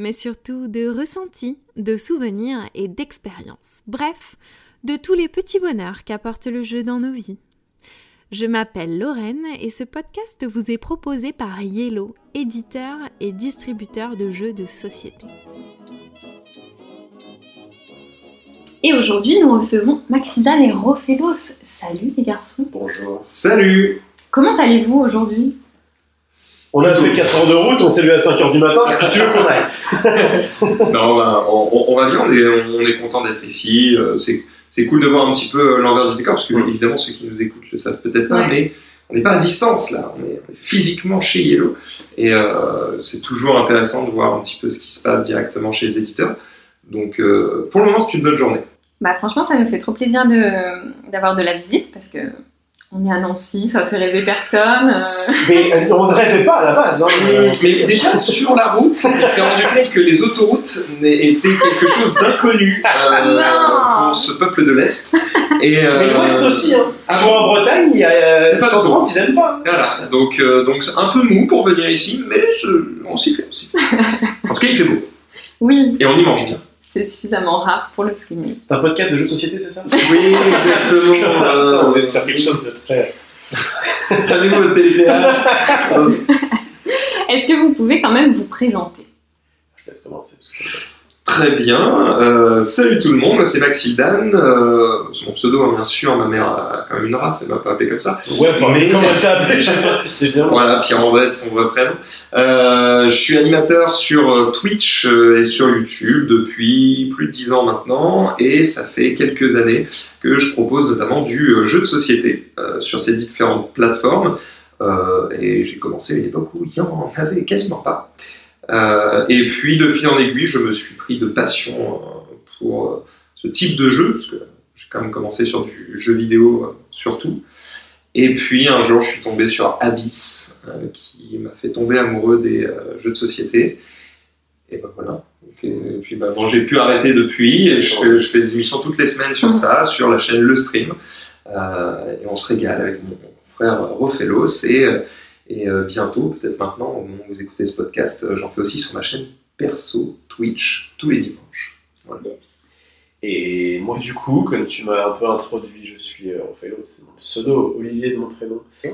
mais surtout de ressentis, de souvenirs et d'expériences. Bref, de tous les petits bonheurs qu'apporte le jeu dans nos vies. Je m'appelle Lorraine et ce podcast vous est proposé par Yellow, éditeur et distributeur de jeux de société. Et aujourd'hui, nous recevons Maxidane et Rofelos. Salut les garçons. Bonjour. Salut Comment allez-vous aujourd'hui? On a fait 4 heures de route, on s'est levé à 5 heures du matin, tu veux qu'on aille Non, on, va, on, on va bien, on est, on est content d'être ici. euh, C'est c'est cool de voir un petit peu euh, l'envers du décor, parce que Mm. évidemment ceux qui nous écoutent le savent peut-être pas, Ouais. mais on n'est pas à distance là, on est, on est physiquement chez Yellow. Et euh, c'est toujours intéressant de voir un petit peu ce qui se passe directement chez les éditeurs. Donc euh, pour le moment, c'est une bonne journée. Bah franchement, ça nous fait trop plaisir de- d'avoir de la visite parce que on est à Nancy, ça fait rêver personne. euh. Mais euh, on ne rêvait pas à la base. Hein. Mais déjà sur la route, on s'est rendu compte que les autoroutes étaient quelque chose d'inconnu euh, Non. pour ce peuple de l'Est. Et, euh, Mais l'Ouest aussi. Hein. ah Tu vois, en Bretagne, il y a euh, Pas 130, ils aiment pas. Voilà, donc euh, donc c'est un peu mou pour venir ici, mais je- on s'y fait, fait. En tout cas, il fait beau Oui, et on y mange bien. C'est suffisamment rare pour le souligner. C'est un podcast de jeux de société, c'est ça? Oui, exactement. Ça, on est sur quelque chose de très. Avec votre télépéage. Est-ce que vous pouvez quand même vous présenter? Je laisse commencer. parce que- Très bien. Euh, salut tout le monde, c'est Maxildan. Euh, c'est mon pseudo, hein, bien sûr. Ma mère a quand même une race, elle m'a pas appelé comme ça. Ouais, enfin, mais comment t'as appelé Je sais pas si c'est bien. Voilà, Pierre André, son vrai prénom. Euh, je suis animateur sur euh, Twitch et sur YouTube depuis plus de 10 ans maintenant, et ça fait quelques années que je propose notamment du jeu de société sur ces différentes plateformes. Et j'ai commencé à une époque où il n'y en avait quasiment pas. Euh, et puis, de fil en aiguille, je me suis pris de passion euh, pour euh, ce type de jeu, parce que j'ai quand même commencé sur du jeu vidéo surtout. Et puis un jour, je suis tombé sur Abyss, euh, qui m'a fait tomber amoureux des euh, jeux de société. Et ben voilà. Et puis bah, bon, j'ai pu arrêter depuis, et je fais, je fais des émissions toutes les semaines sur ça, sur la chaîne Le Stream. Euh, et on se régale avec mon, mon frère Rofelos. Et, et euh, bientôt, peut-être maintenant, au moment où vous écoutez ce podcast, euh, j'en fais aussi sur ma chaîne perso Twitch tous les dimanches. Et moi, du coup, comme tu m'as un peu introduit, je suis euh, Ophélo, c'est mon pseudo, Olivier de mon prénom.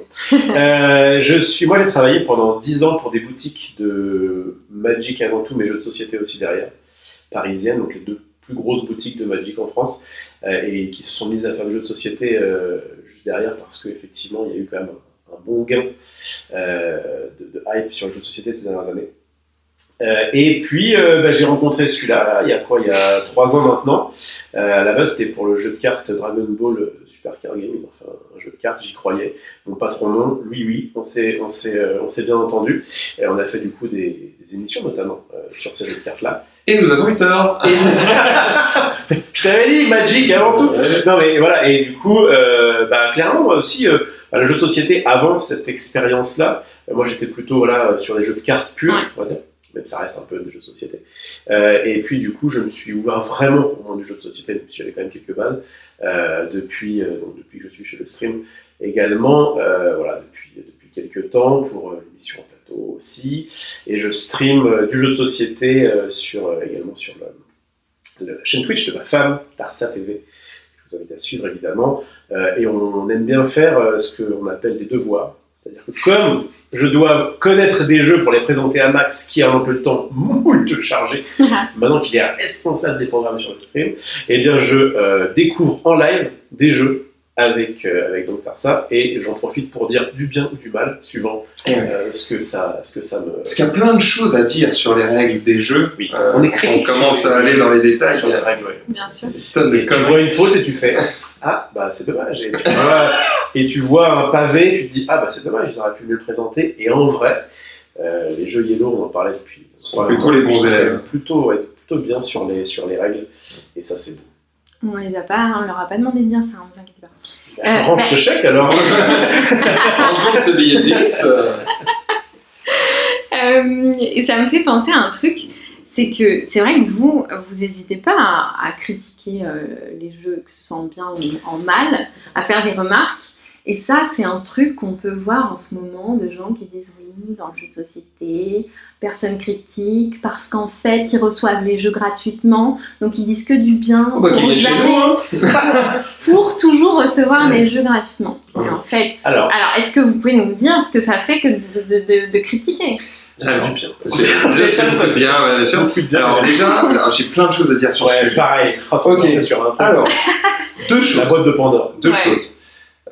Euh, je suis, moi, j'ai travaillé pendant 10 ans pour des boutiques de Magic avant tout, mais jeux de société aussi derrière, parisiennes, donc les deux plus grosses boutiques de Magic en France, euh, et qui se sont mises à faire des jeux de société euh, juste derrière parce qu'effectivement, il y a eu quand même un, un bon gain euh, de, de hype sur le jeu de société ces dernières années. Euh, et puis, euh, bah, j'ai rencontré celui-là, là, il y a quoi Il y a trois ans maintenant. À la base, c'était pour le jeu de cartes Dragon Ball Super Card Game. Ils ont fait un, jeu de cartes, j'y croyais. Donc, pas trop long. Oui, oui, on s'est, on s'est, on s'est bien entendu. Et on a fait du coup des, des émissions, notamment, sur ces jeux de cartes-là. Et nous avons eu tort. Je t'avais dit Magic avant tout. Non mais voilà et du coup euh, bah, clairement moi aussi euh, le jeu de société avant cette expérience là moi j'étais plutôt voilà euh, sur des jeux de cartes purs Ouais. on va dire même ça reste un peu des jeux de société Euh, et puis du coup je me suis ouvert vraiment au monde du jeu de société même si j'avais quand même quelques bases euh, depuis euh, donc depuis que je suis chez le stream également euh, voilà depuis depuis quelques temps pour euh, l'émission en plateau aussi et je stream euh, du jeu de société euh, sur euh, également sur de la chaîne Twitch de ma femme, Tarsa TV. Je vous invite à suivre évidemment. Euh, et on, on aime bien faire euh, ce qu'on appelle des devoirs. C'est-à-dire que comme je dois connaître des jeux pour les présenter à Max, qui a un peu le temps moult chargé, maintenant qu'il est responsable des programmes sur le stream, eh bien je euh, découvre en live des jeux avec, euh, avec donc Tarsa et j'en profite pour dire du bien ou du mal, suivant euh, ce, que ça, ce que ça me... Parce qu'il y a plein de choses à dire sur les règles des jeux. Oui, Euh, on est critique on commence à aller jeux, dans les détails. sur les règles, ouais. Bien sûr. des tu vois une faute et tu fais Ah, bah c'est dommage. Et tu, vois, et tu vois un pavé, tu te dis Ah, bah c'est dommage, ils auraient pu mieux le présenter. Et en vrai, euh, les jeux Yellow, on en parlait depuis. Sont plutôt les bons élèves. Plutôt, ouais, plutôt bien sur les, sur les règles. Et ça, c'est bon. On les a pas, on leur a pas demandé de dire ça, ne vous inquiétez pas. Euh, range ce chèque alors. Que ce billet de 10. euh, Euh, et ça me fait penser à un truc, c'est que c'est vrai que vous, vous n'hésitez pas à, à critiquer euh, les jeux, que ce soit en bien ou en mal, à faire des remarques. Et ça, c'est un truc qu'on peut voir en ce moment de gens qui disent oui, dans le jeu de société, personne critique, parce qu'en fait, ils reçoivent les jeux gratuitement, donc ils disent que du bien Oh bah, pour, jamais- nous, pour toujours recevoir les jeux gratuitement. Et Ouais. en fait, Alors. est-ce que vous pouvez nous dire ce que ça fait que de, de- de- de critiquer? Du bien. c'est- Déjà, c'est c'est bien, ouais, bien sûr. Bien. Alors, déjà, j'ai plein de choses à dire sur ce Ouais, sujet. pareil. Ok. C'est sur un truc. Alors, deux choses. La boîte de Pandore. Deux Ouais. choses.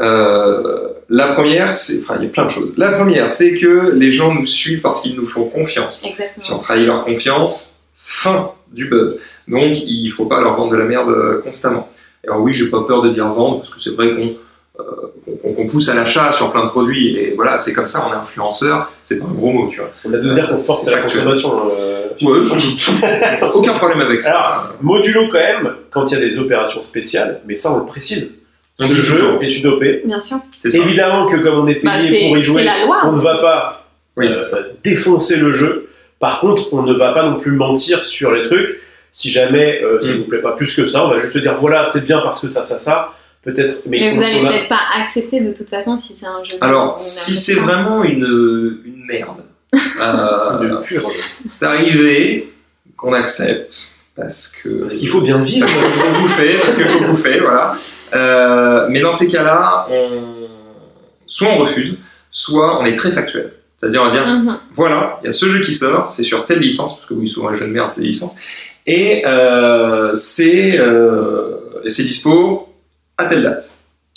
Euh, la première, c'est. Enfin, il y a plein de choses. La première, c'est que les gens nous suivent parce qu'ils nous font confiance. Si on Exactement. trahit leur confiance, fin du buzz. Donc, il faut pas leur vendre de la merde euh, constamment. Alors, oui, j'ai pas peur de dire vendre parce que c'est vrai qu'on. euh, qu'on- pousse à l'achat sur plein de produits et voilà c'est comme ça on est influenceur c'est pas un gros mot tu vois On a de dire qu'on force la consommation. euh, Ouais, aucun problème avec ça Modulo quand même, quand il y a des opérations spéciales, mais ça on le précise. On Ce dit jeu est une OP. Bien sûr. Évidemment que comme on est payé Bah, c'est pour y jouer, la loi. on ne va pas oui euh, défoncer le jeu. Par contre, on ne va pas non plus mentir sur les trucs. Si jamais euh, ça ne Mm. nous plaît pas plus que ça, on va juste dire voilà, c'est bien parce que ça, ça, ça. Peut-être. Mais, Mais vous allez a- peut-être pas accepter de toute façon si c'est un jeu. Alors, si c'est vraiment une, une merde, euh, c'est arrivé qu'on accepte parce que Parce qu'il faut bien vivre. parce qu'il faut bouffer, parce qu'il faut bouffer, voilà. Euh, mais dans ces cas-là, on, soit on refuse, soit on est très factuel. C'est-à-dire, on va dire, Mhm. voilà, il y a ce jeu qui sort, c'est sur telle licence, parce que oui, souvent les jeux de merde, c'est des licences, et euh, c'est euh, et c'est dispo à telle date.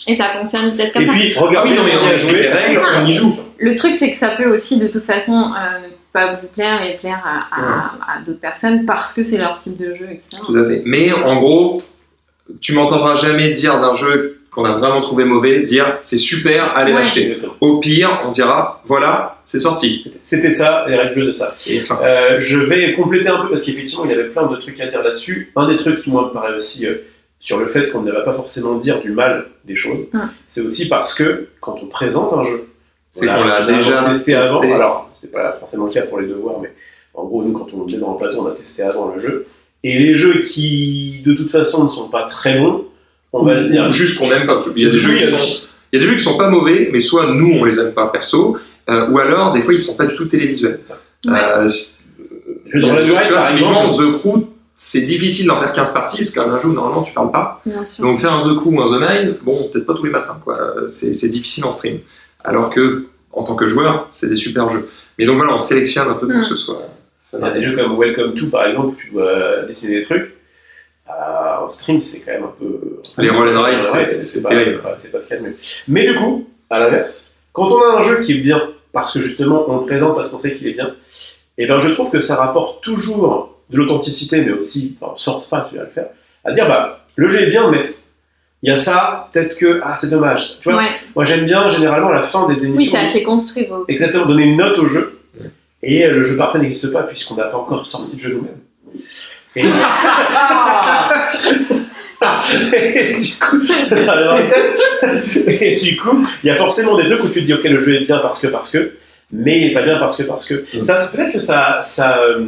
Et ça fonctionne peut-être comme Et ça. puis, Ah regardez, oui, non, mais on on y a joué, les règles, on y joue. Le truc, c'est que ça peut aussi de toute façon euh, ne pas vous plaire et plaire à, à- à d'autres personnes parce que c'est leur type de jeu, etc. Tout à fait. Mais en gros, tu m'entendras jamais dire d'un jeu qu'on a vraiment trouvé mauvais, dire c'est super, allez Ouais. l'acheter. Exactement. Au pire, on dira voilà, c'est sorti. C'était ça, les règles de ça. Et. Euh, je vais compléter un peu parce qu'effectivement, il y avait plein de trucs à dire là-dessus. Un des trucs qui, moi, me paraît aussi euh, sur le fait qu'on ne va pas forcément dire du mal des choses, Hum. c'est aussi parce que quand on présente un jeu, C'est qu'on l'a déjà testé, testé. avant. Alors, c'est pas forcément le cas pour les devoirs, mais en gros, nous, quand on est dans le plateau, on a testé avant le jeu. Et les jeux qui, de toute façon, ne sont pas très bons, on va le dire. juste qu'on aime pas. parce qu'il y a des jeux qui il y a sont, il y a des jeux qui sont pas mauvais, mais soit nous on les aime pas perso, euh, ou alors des fois ils sont pas du tout télévisuels. Ouais. Euh, Le jeu il jeux, Red tu vois, typiquement The Crew, c'est difficile d'en faire 15 parties parce qu'un jeu normalement tu parles pas. Donc faire un The Crew ou un The Nine, bon peut-être pas tous les matins quoi. Euh, C'est c'est difficile en stream. Alors que en tant que joueur, c'est des super jeux. Mais donc voilà, on sélectionne un peu pour Mm. que ce soit. Il y a des jeux comme Welcome to, par exemple, où tu dois dessiner des trucs. Euh, en stream, c'est quand même un peu. Les roll and ride, c'est- pas, pas, pas ce qu'il y a de mieux. Mais du coup, à l'inverse, quand on a un jeu qui est bien, parce que justement on le présente parce qu'on sait qu'il est bien, et ben je trouve que ça rapporte toujours de l'authenticité, mais aussi, enfin, on force pas, tu vas le faire, à dire bah le jeu est bien, mais il y a ça, peut-être que ah c'est dommage. Tu vois, Ouais. moi j'aime bien généralement à la fin des émissions. Oui, c'est assez construit. vos- Exactement, donner une note au jeu. Et euh, le jeu parfait n'existe pas puisqu'on n'a pas encore sorti de jeu nous-mêmes. Et... et du coup, et du coup, il y a forcément des trucs où tu te dis ok le jeu est bien parce que parce que, mais il est pas bien parce que parce que. Ça c'est peut-être que ça ça euh,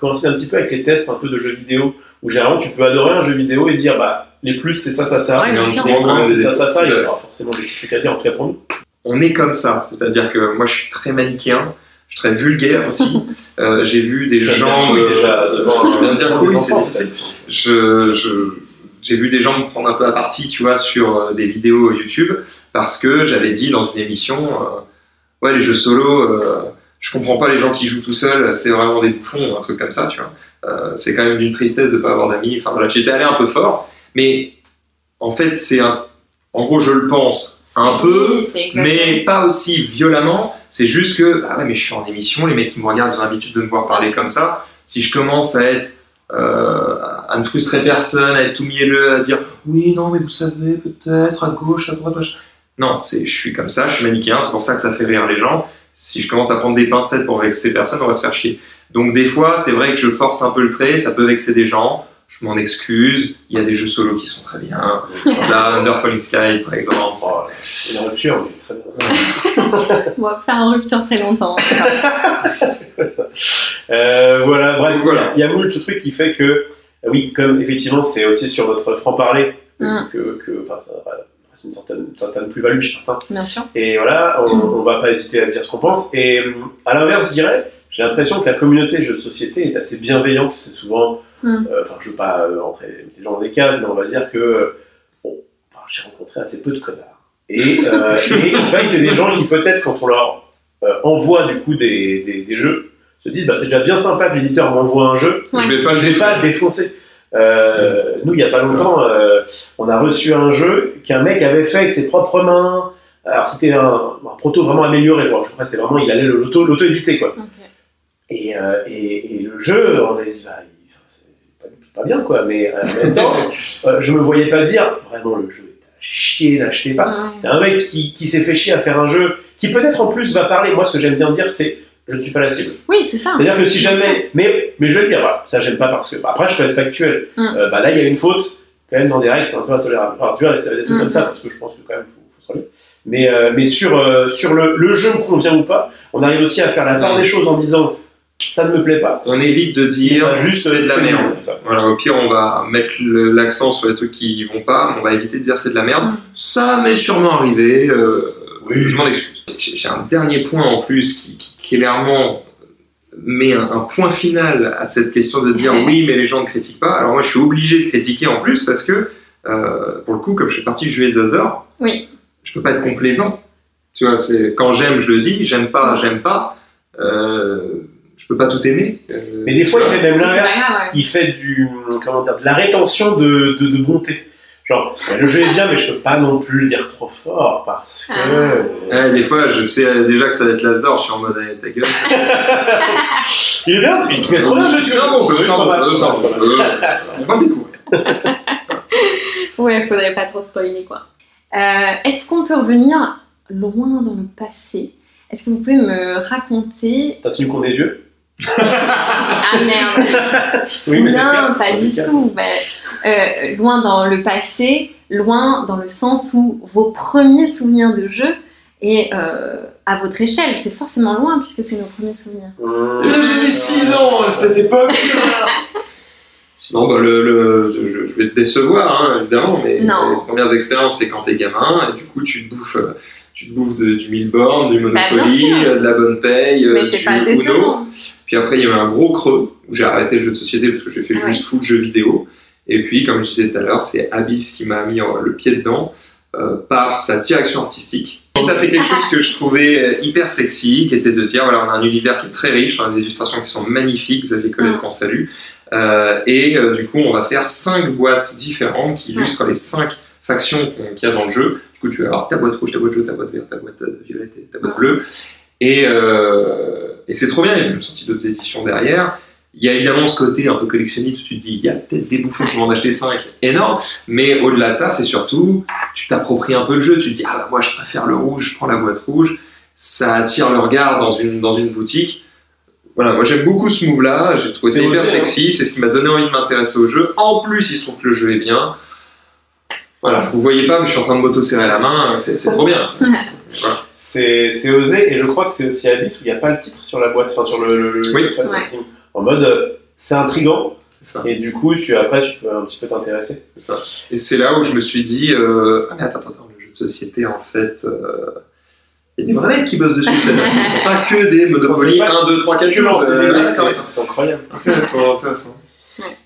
coïncide un petit peu avec les tests un peu de jeux vidéo où généralement tu peux adorer un jeu vidéo et dire bah les plus c'est ça ça ça, Ouais, bien les sûr. moins c'est ça ça ça. Il y aura forcément des trucs à dire en tout cas pour nous. on est comme ça. C'est-à-dire que moi, je suis très manichéen, je suis très vulgaire aussi. Euh, J'ai vu des gens. couille, euh, déjà devant je viens de dire des c'est. Je, je- j'ai vu des gens me prendre un peu à partie, tu vois, sur euh, des vidéos YouTube, parce que j'avais dit dans une émission, euh, ouais, les jeux solo, euh, je comprends pas les gens qui jouent tout seuls, c'est vraiment des bouffons, un truc comme ça, tu vois. Euh, c'est quand même d'une tristesse de pas avoir d'amis. Enfin voilà, j'étais allé un peu fort, mais en fait, c'est un, en gros, je le pense un peu, oui, mais pas aussi violemment. C'est juste que, ah ouais, mais je suis en émission, les mecs qui me regardent, ils ont l'habitude de me voir parler comme ça. Si je commence à être, euh, à ne frustrer personne, à être tout mielleux, à dire, oui, non, mais vous savez, peut-être, à gauche, à droite, machin. Non, c'est, je suis comme ça, je suis manichéen, c'est pour ça que ça fait rire les gens. Si je commence à prendre des pincettes pour vexer personne, on va se faire chier. Donc des fois, c'est vrai que je force un peu le trait, ça peut vexer des gens. Je m'en excuse. Il y a des jeux solo qui sont très bien. Là, Under Falling Skies, par exemple. Oh, c'est une rupture, mais très bien. On va faire en rupture très longtemps. Ça. Euh, voilà, bref, voilà. il y a moult trucs qui fait que, oui, comme effectivement, c'est aussi sur notre franc-parler que, Mm. que, que- enfin, ça reste une certaine, une certaine plus-value chez certains. Bien sûr. Et voilà, on, Mm. on va pas hésiter à dire ce qu'on pense. Et à l'inverse, je dirais, j'ai l'impression que la communauté jeux de société est assez bienveillante. C'est souvent, Mm. euh, enfin, je veux pas euh, entrer les gens dans des cases, mais on va dire que, euh, bon, enfin, j'ai rencontré assez peu de connards. Et, euh, et en fait, c'est des gens qui peut-être, quand on leur euh, envoie du coup des, des, des jeux, se disent, bah, c'est déjà bien sympa que l'éditeur m'envoie un jeu, Ouais. Je vais pas je vais pas le défoncer. Euh, nous, il y a pas longtemps, euh, on a reçu un jeu qu'un mec avait fait avec ses propres mains. Alors c'était un, un proto vraiment amélioré, genre je crois que c'était vraiment, il allait le- l'auto l'auto éditer quoi. Et, euh, et, et le jeu, on a dit, bah, pas, pas bien quoi, mais euh, en même temps, euh, je me voyais pas dire, vraiment le jeu est à chier, l'achetez pas. C'est un mec qui, qui s'est fait chier à faire un jeu qui peut-être en plus va parler. Moi, ce que j'aime bien dire, c'est je ne suis pas la cible. Oui, c'est ça. C'est-à-dire que si jamais. Mais, mais je vais le dire, voilà, ça j'aime pas parce que. Après, je peux être factuel. Mm. Euh, bah, là, il y a une faute, quand même, dans des règles, c'est un peu intolérable. Alors, tu vois, ça va des trucs Mm. comme ça, parce que je pense que quand même, faut, faut se relire. Mais, euh, mais sur, euh, sur le, le jeu me convient ou pas, on arrive aussi à faire la part Mm. des choses en disant ça ne me plaît pas. On évite de dire juste, c'est de la merde. Voilà, au pire, on va mettre le- l'accent sur les trucs qui vont pas, on va éviter de dire c'est de la merde. Ça m'est sûrement arrivé, euh, Oui. je m'en excuse. J'ai j'ai un dernier point en plus qui, qui clairement met un, un point final à cette question de dire oui, mais les gens ne critiquent pas. Alors moi, je suis obligé de critiquer en plus parce que, euh, pour le coup, comme je fais partie du jury des Asdor, Oui. je peux pas être complaisant. Tu vois, c'est quand j'aime, je le dis, j'aime pas, j'aime pas. Euh, je peux pas tout aimer. Euh, Mais des fois, il fait même l'inverse. ouais. Il fait du. Comment dire De la rétention de, de, de bonté. Genre, ouais, le jeu est bien, mais je peux pas non plus le dire trop fort parce que. Ah. Ouais, des fois, je sais euh, déjà que ça va être l'Asdor, je suis en mode allez, ta gueule. Il est bien, il fait trop bien ce jeu. C'est un bon jeu, c'est un bon jeu. On va découvrir. Ouais, faudrait pas trop spoiler quoi. Euh, Est-ce qu'on peut revenir loin dans le passé? Est-ce que vous pouvez me raconter T'as-tu qu'on est vieux? Ah merde Oui, mais Non, clair. pas du tout. Bah, euh, loin dans le passé, loin dans le sens où vos premiers souvenirs de jeu et euh, à votre échelle, c'est forcément loin puisque c'est nos premiers souvenirs. Mmh. J'avais 6 ans à cette époque. Non, bah, le, le- je, je vais te décevoir, hein, évidemment, mais Non. les premières expériences, c'est quand t'es gamin, et du coup, tu te bouffes, euh, tu te bouffes de- du Milborn, du Bah, Monopoly, euh, de la bonne paye, euh, Mais c'est du pas Uno. Puis après, il y a eu un gros creux où j'ai arrêté le jeu de société parce que j'ai fait Ouais. juste full jeu vidéo. Et puis, comme je disais tout à l'heure, c'est Abyss qui m'a mis le pied dedans euh, par sa direction artistique. Et ça fait quelque chose que je trouvais euh, hyper sexy, qui était de dire voilà, on a un univers qui est très riche, on a des illustrations qui sont magnifiques, Xavier Colette Mm. qu'on salue. Euh, et euh, du coup, on va faire cinq boîtes différentes qui illustrent les cinq factions qu'il y a dans le jeu. Du coup, tu vas avoir ta boîte rouge, ta boîte jaune, ta boîte verte, ta boîte violette et ta boîte bleue. Et, euh, et c'est trop bien, j'ai même sorti d'autres éditions derrière. Il y a évidemment ce côté un peu collectionniste où tu te dis, il y a peut-être des bouffons qui vont en acheter 5, énorme, mais au-delà de ça, c'est surtout, tu t'appropries un peu le jeu, tu te dis, ah bah moi je préfère le rouge, je prends la boîte rouge, ça attire le regard dans une, dans une boutique. Voilà, moi j'aime beaucoup ce move-là, j'ai trouvé ça C'est hyper hein. sexy, c'est ce qui m'a donné envie de m'intéresser au jeu. En plus, il se trouve que le jeu est bien. Voilà, vous voyez pas, mais je suis en train de m'auto-serrer la main, c'est c'est trop bien. Voilà. C'est c'est osé, et je crois que c'est aussi Abyss où il n'y a pas le titre sur la boîte, enfin sur le, le, le- Oui. le fan Ouais. marketing. En mode, euh, c'est intriguant, C'est ça. et du coup, tu, après, tu peux un petit peu t'intéresser. C'est ça. Et c'est là où je me suis dit, euh, ah mais attends, attends, attends, le jeu de société, en fait, euh, il y a des vrais mecs qui bossent dessus, c'est-à-dire qu'ils font pas que des Monopoly C'est pas 1, 2, 3, 4, Tu lances, c'est des- c'est c'est c'est incroyable. intéressant, intéressant.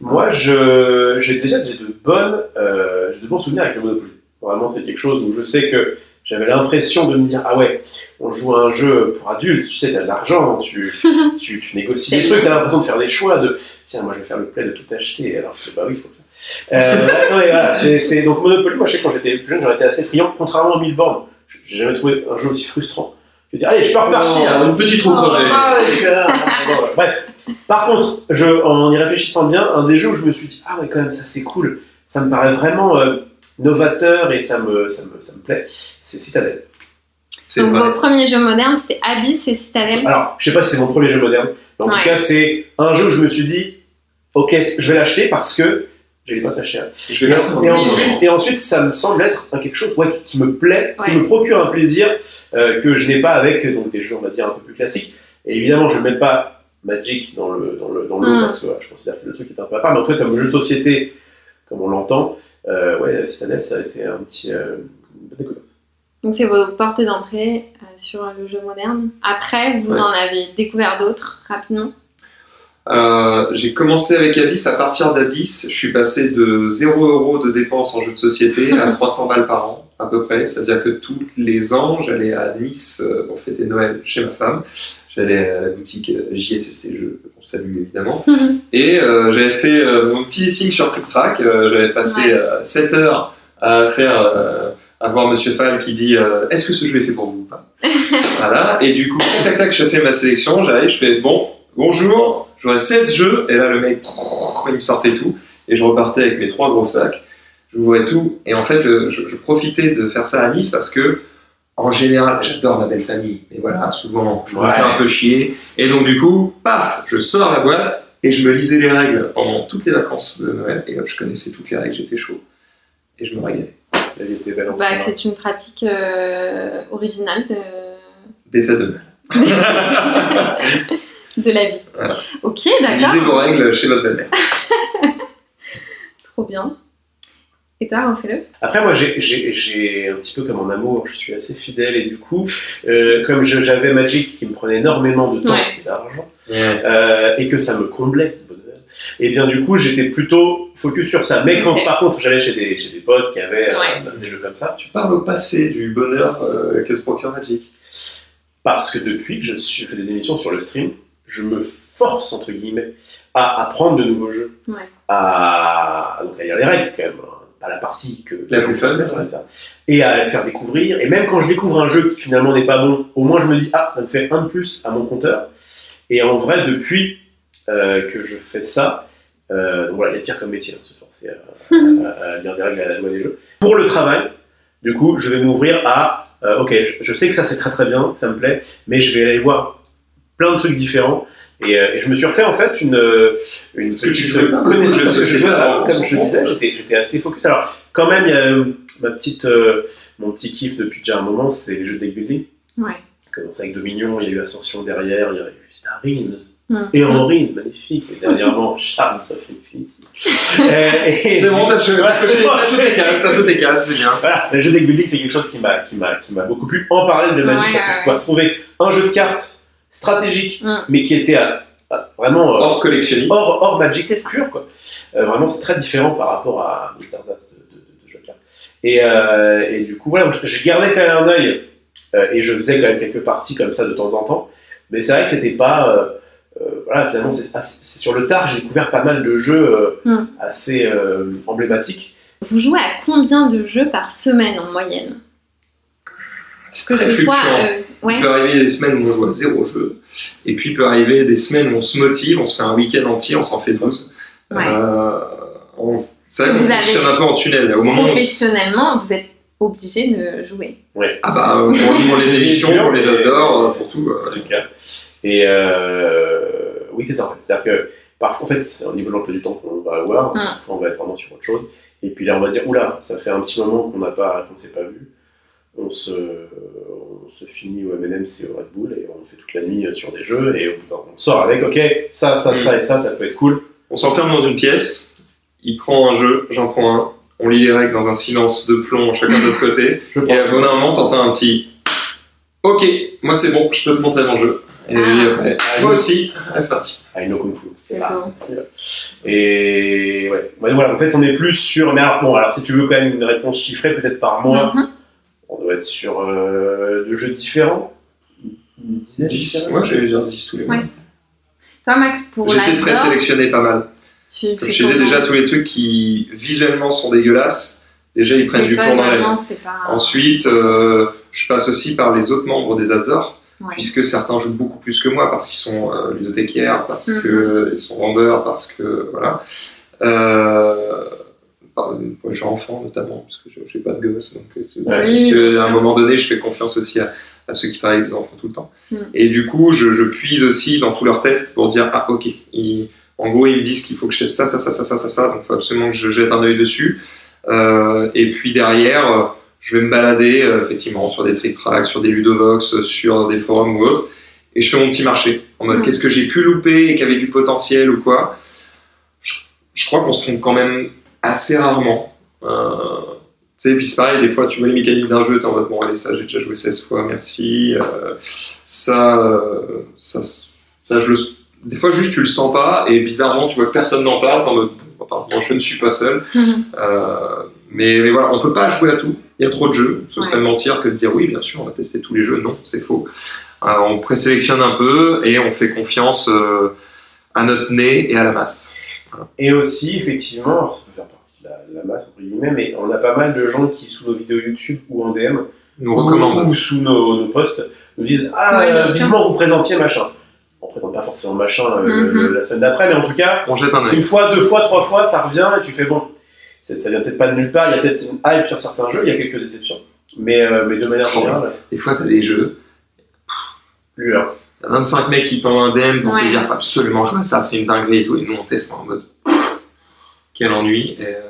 Moi, je, j'ai déjà j'ai de bonnes, euh, j'ai de bons souvenirs avec le Monopoly. Vraiment, c'est quelque chose où je sais que j'avais l'impression de me dire, ah ouais, on joue à un jeu pour adultes, tu sais, t'as de l'argent, tu, tu, tu négocies des trucs, t'as l'impression de faire des choix, de, tiens, moi je vais faire le play de tout acheter, alors que, bah oui, il faut le faire. Euh, non, mais voilà, c'est, c'est, donc Monopoly, moi je sais que quand j'étais plus jeune, j'aurais été assez friand, contrairement à Milborn. J'ai jamais trouvé un jeu aussi frustrant. Je veux dire, allez, je peux repartir. Oh, une petite roue Ah. Bref, par contre, je, en y réfléchissant bien, un des jeux où je me suis dit ah ouais quand même ça c'est cool, ça me paraît vraiment euh, novateur et ça me, ça me, ça me plaît, c'est Citadel. Donc vrai. vos premiers jeux modernes, c'était Abyss et Citadel? Alors, je sais pas si c'est mon premier jeu moderne, Mais en Ouais. tout cas, c'est un jeu où je me suis dit, ok, je vais l'acheter parce que j'allais pas très cher. Je vais Et, ensuite, et ensuite, ça me semble être quelque chose ouais, qui, me plaît, qui me procure un plaisir euh, que je n'ai pas avec donc, des jeux, on va dire, un peu plus classiques. Et évidemment, je ne mets pas Magic dans le, dans le, dans le Mm. parce que ouais, je considère que le truc est un peu à part. Mais en fait, comme jeu de société, comme on l'entend, euh, ouais, Citadel, ça a été un petit euh, découverte. Donc c'est vos portes d'entrée euh, sur le jeu moderne. Après, vous Ouais. en avez découvert d'autres rapidement. Euh, j'ai commencé avec Abyss. À partir d'Abyss, je suis passé de 0 euros de dépenses en jeu de société à 300 balles par an, à peu près. C'est-à-dire que tous les ans, j'allais à Nice euh, pour fêter Noël chez ma femme. J'allais à la boutique JSST Jeux, salue évidemment. Et euh, j'avais fait euh, mon petit listing sur TrickTrack. Euh, j'avais passé Ouais. euh, 7 heures à faire. à voir Monsieur Fall qui dit euh, Est-ce que ce jeu est fait pour vous ou pas Voilà. Et du coup, tac tac je fais ma sélection. J'arrive, je fais Bon, bonjour, j'aurais 16 jeux. Et là, le mec, il me sortait tout. Et je repartais avec mes trois gros sacs. J'ouvrais tout. Et en fait, je, je profitais de faire ça à Nice parce que. En général, j'adore ma belle famille, mais voilà, souvent, je me Ouais. fais un peu chier. Et donc, du coup, paf, je sors la boîte et je me lisais les règles pendant toutes les vacances de Noël. Et hop, je connaissais toutes les règles, j'étais chaud. Et je me régalais. La vie était belle en Bah, c'est une pratique euh, originale de, Des fêtes de Noël. de la vie. Voilà. Ok, Lisez vos d'accord. règles chez votre belle-mère. Trop bien. Et toi, Ophélos Après, moi, j'ai- un petit peu comme en amour, je suis assez fidèle et du coup, euh, comme j'avais Magic qui me prenait énormément de temps Ouais. et d'argent, euh, et que ça me comblait de bonheur, et bien du coup, j'étais plutôt focus sur ça. Mais quand, par contre, j'allais chez des, chez des potes qui avaient euh, des jeux comme ça, Tu parles au passé du bonheur euh, que se procure Magic. parce que depuis que je suis fait des émissions sur le stream, je me force, entre guillemets, à apprendre de nouveaux jeux, Ouais. à, donc à lire les règles quand même, pas la partie que La plus fun. et à les faire découvrir. Et même quand je découvre un jeu qui finalement n'est pas bon, au moins je me dis ah ça me fait un de plus à mon compteur. Et en vrai depuis euh, que je fais ça, euh, donc voilà, il y a pire comme métier, hein, se forcer à, à- à lire des règles à la loi des jeux. Pour le travail, du coup, je vais m'ouvrir à euh, ok, je, je sais que ça c'est très très bien, que ça me plaît, mais je vais aller voir plein de trucs différents. Et, euh, et je me suis refait en fait une, euh, une Parce que tu jouais pas connaissance parce que je jouais, avant, comme on je disais, j'étais assez focus. Alors quand même, il y a euh, ma petite, euh, mon petit kiff depuis déjà un moment, c'est les jeux de deck building. Ouais. Commencé avec Dominion, il y a eu Ascension derrière, il y a eu Star Realms, Mm. et en Realms, magnifique. Et dernièrement, Charms of Infinity. Euh, et- C'est bon, t'as T'as fait tes cases, fait c'est bien. voilà, le jeu deck building, c'est quelque chose qui m'a, beaucoup plu en parallèle de Magic Ouais, parce que ouais, je pouvais retrouver un jeu de cartes stratégique, Mm. mais qui était à- à- vraiment euh, Hors collectionniste. hors, hors Magic pur, quoi. Euh, vraiment, c'est très différent par rapport à Wizards of de, de, cartes. Et, euh, et du coup, voilà, je, je gardais quand même un œil euh, et je faisais quand même quelques parties comme ça de temps en temps. Mais c'est vrai que c'était pas. euh, euh, voilà, finalement, c'est sur le tard, j'ai découvert pas mal de jeux euh, Mm. assez euh, emblématiques. Vous jouez à combien de jeux par semaine en moyenne? C'est Que très ce soit. Ouais. Il peut arriver des semaines où on joue à zéro jeu. Et puis il peut arriver des semaines où on se motive, on se fait un week-end entier, on s'en fait 12. Ouais. Euh, on- c'est vrai qu'on Vous avez- fonctionne un peu en tunnel. Au moment où on s- Professionnellement, vous êtes obligé de jouer. Ah bah, euh, pour, pour les émissions, pour les As d'or, euh, pour tout. C'est le cas. Et euh, oui, c'est ça. en fait. C'est-à-dire que parfois, en fait, c'est au niveau de l'emploi du temps qu'on va avoir. Mm. Parfois, on va être vraiment sur autre chose. Et puis là, on va dire, oula, ça fait un petit moment qu'on n'a pas, qu'on ne s'est pas vu. On se, on se finit au M&M's et au Red Bull et on fait toute la nuit sur des jeux et on sort avec, ok, ça, ça, Mm. ça et ça, ça peut être cool. On s'enferme dans une pièce, il prend un jeu, j'en prends un, on lit les règles dans un silence de plomb chacun de notre côté, et à un moment t'entends un petit Ok, moi c'est bon, je peux te montrer mon jeu. Et Ah. après, moi aussi, allez, c'est parti. I know Kung Fu. C'est Ah. Et ouais. Ouais, voilà, en fait, on est plus sur. Mais alors, bon, alors si tu veux quand même une réponse chiffrée, peut-être par mois, Mhm. On doit être sur euh, deux jeux différents. Une dizaine 10, différents. moi j'ai eu 10 tous les mois. Ouais. Toi, Max, pour J'essaie de présélectionner pas mal. tu Comme fais je disais comment déjà, tous les trucs qui visuellement sont dégueulasses, déjà ils prennent du plomb dans c'est pas. Ensuite, euh, je passe aussi par les autres membres des As d'or, Ouais. puisque certains jouent beaucoup plus que moi parce qu'ils sont euh, ludothécaires, parce Mhm. qu'ils sont vendeurs, parce que voilà. Euh, par- pour les gens enfants notamment, parce que je n'ai pas de gosse, donc euh. Oui, que, à un moment donné, je fais confiance aussi à, à ceux qui travaillent avec des enfants tout le temps. Mm. Et du coup, je, je puise aussi dans tous leurs tests pour dire ah ok, ils- en gros ils me disent qu'il faut que je teste ça, ça, ça, ça, ça, ça, ça, donc il faut absolument que je jette un œil dessus. Euh, et puis derrière, euh, je vais me balader euh, effectivement sur des trick tracks, sur des ludovox, sur des forums ou autres, et je fais mon petit marché en mode Mm. qu'est-ce que j'ai pu louper et qui avait du potentiel ou quoi? Je, je crois qu'on se trompe quand même assez rarement. Euh, tu sais, puis c'est pareil, des fois tu vois les mécaniques d'un jeu, t'es en mode bon, allez, ça j'ai déjà joué 16 fois, merci. Euh, ça, euh, ça, ça, je le. Des fois, juste tu le sens pas, et bizarrement, tu vois que personne n'en parle, t'es en mode bon, je ne suis pas seul. Mais, mais voilà, on peut pas jouer à tout. Il y a trop de jeux. Ce serait Ouais. mentir que de dire oui, bien sûr, on va tester tous les jeux. Non, c'est faux. On présélectionne un peu et on fait confiance euh, à notre nez et à la masse. Et aussi, effectivement, alors, ça peut faire la, de la masse, entre guillemets, mais on a pas mal de gens qui, sous nos vidéos YouTube ou en DM, Nous ou, recommande. ou sous nos, nos posts, nous disent Ah, Ouais, vivement vous présentiez machin. On présente pas forcément machin euh, Mhm. la semaine d'après, mais en tout cas, On jette un œil. une fois, deux fois, trois fois, ça revient et tu fais bon. Ça vient peut-être pas de nulle part, il y a peut-être une hype sur certains jeux, il y a quelques déceptions. Mais, euh, mais de manière générale, Des fois, t'as des jeux. hein. T'as 25 mecs qui t'envoient un DM pour te dire faut absolument jouer à ça, c'est une dinguerie et tout. Et nous, on teste en mode quel ennui. Et, euh,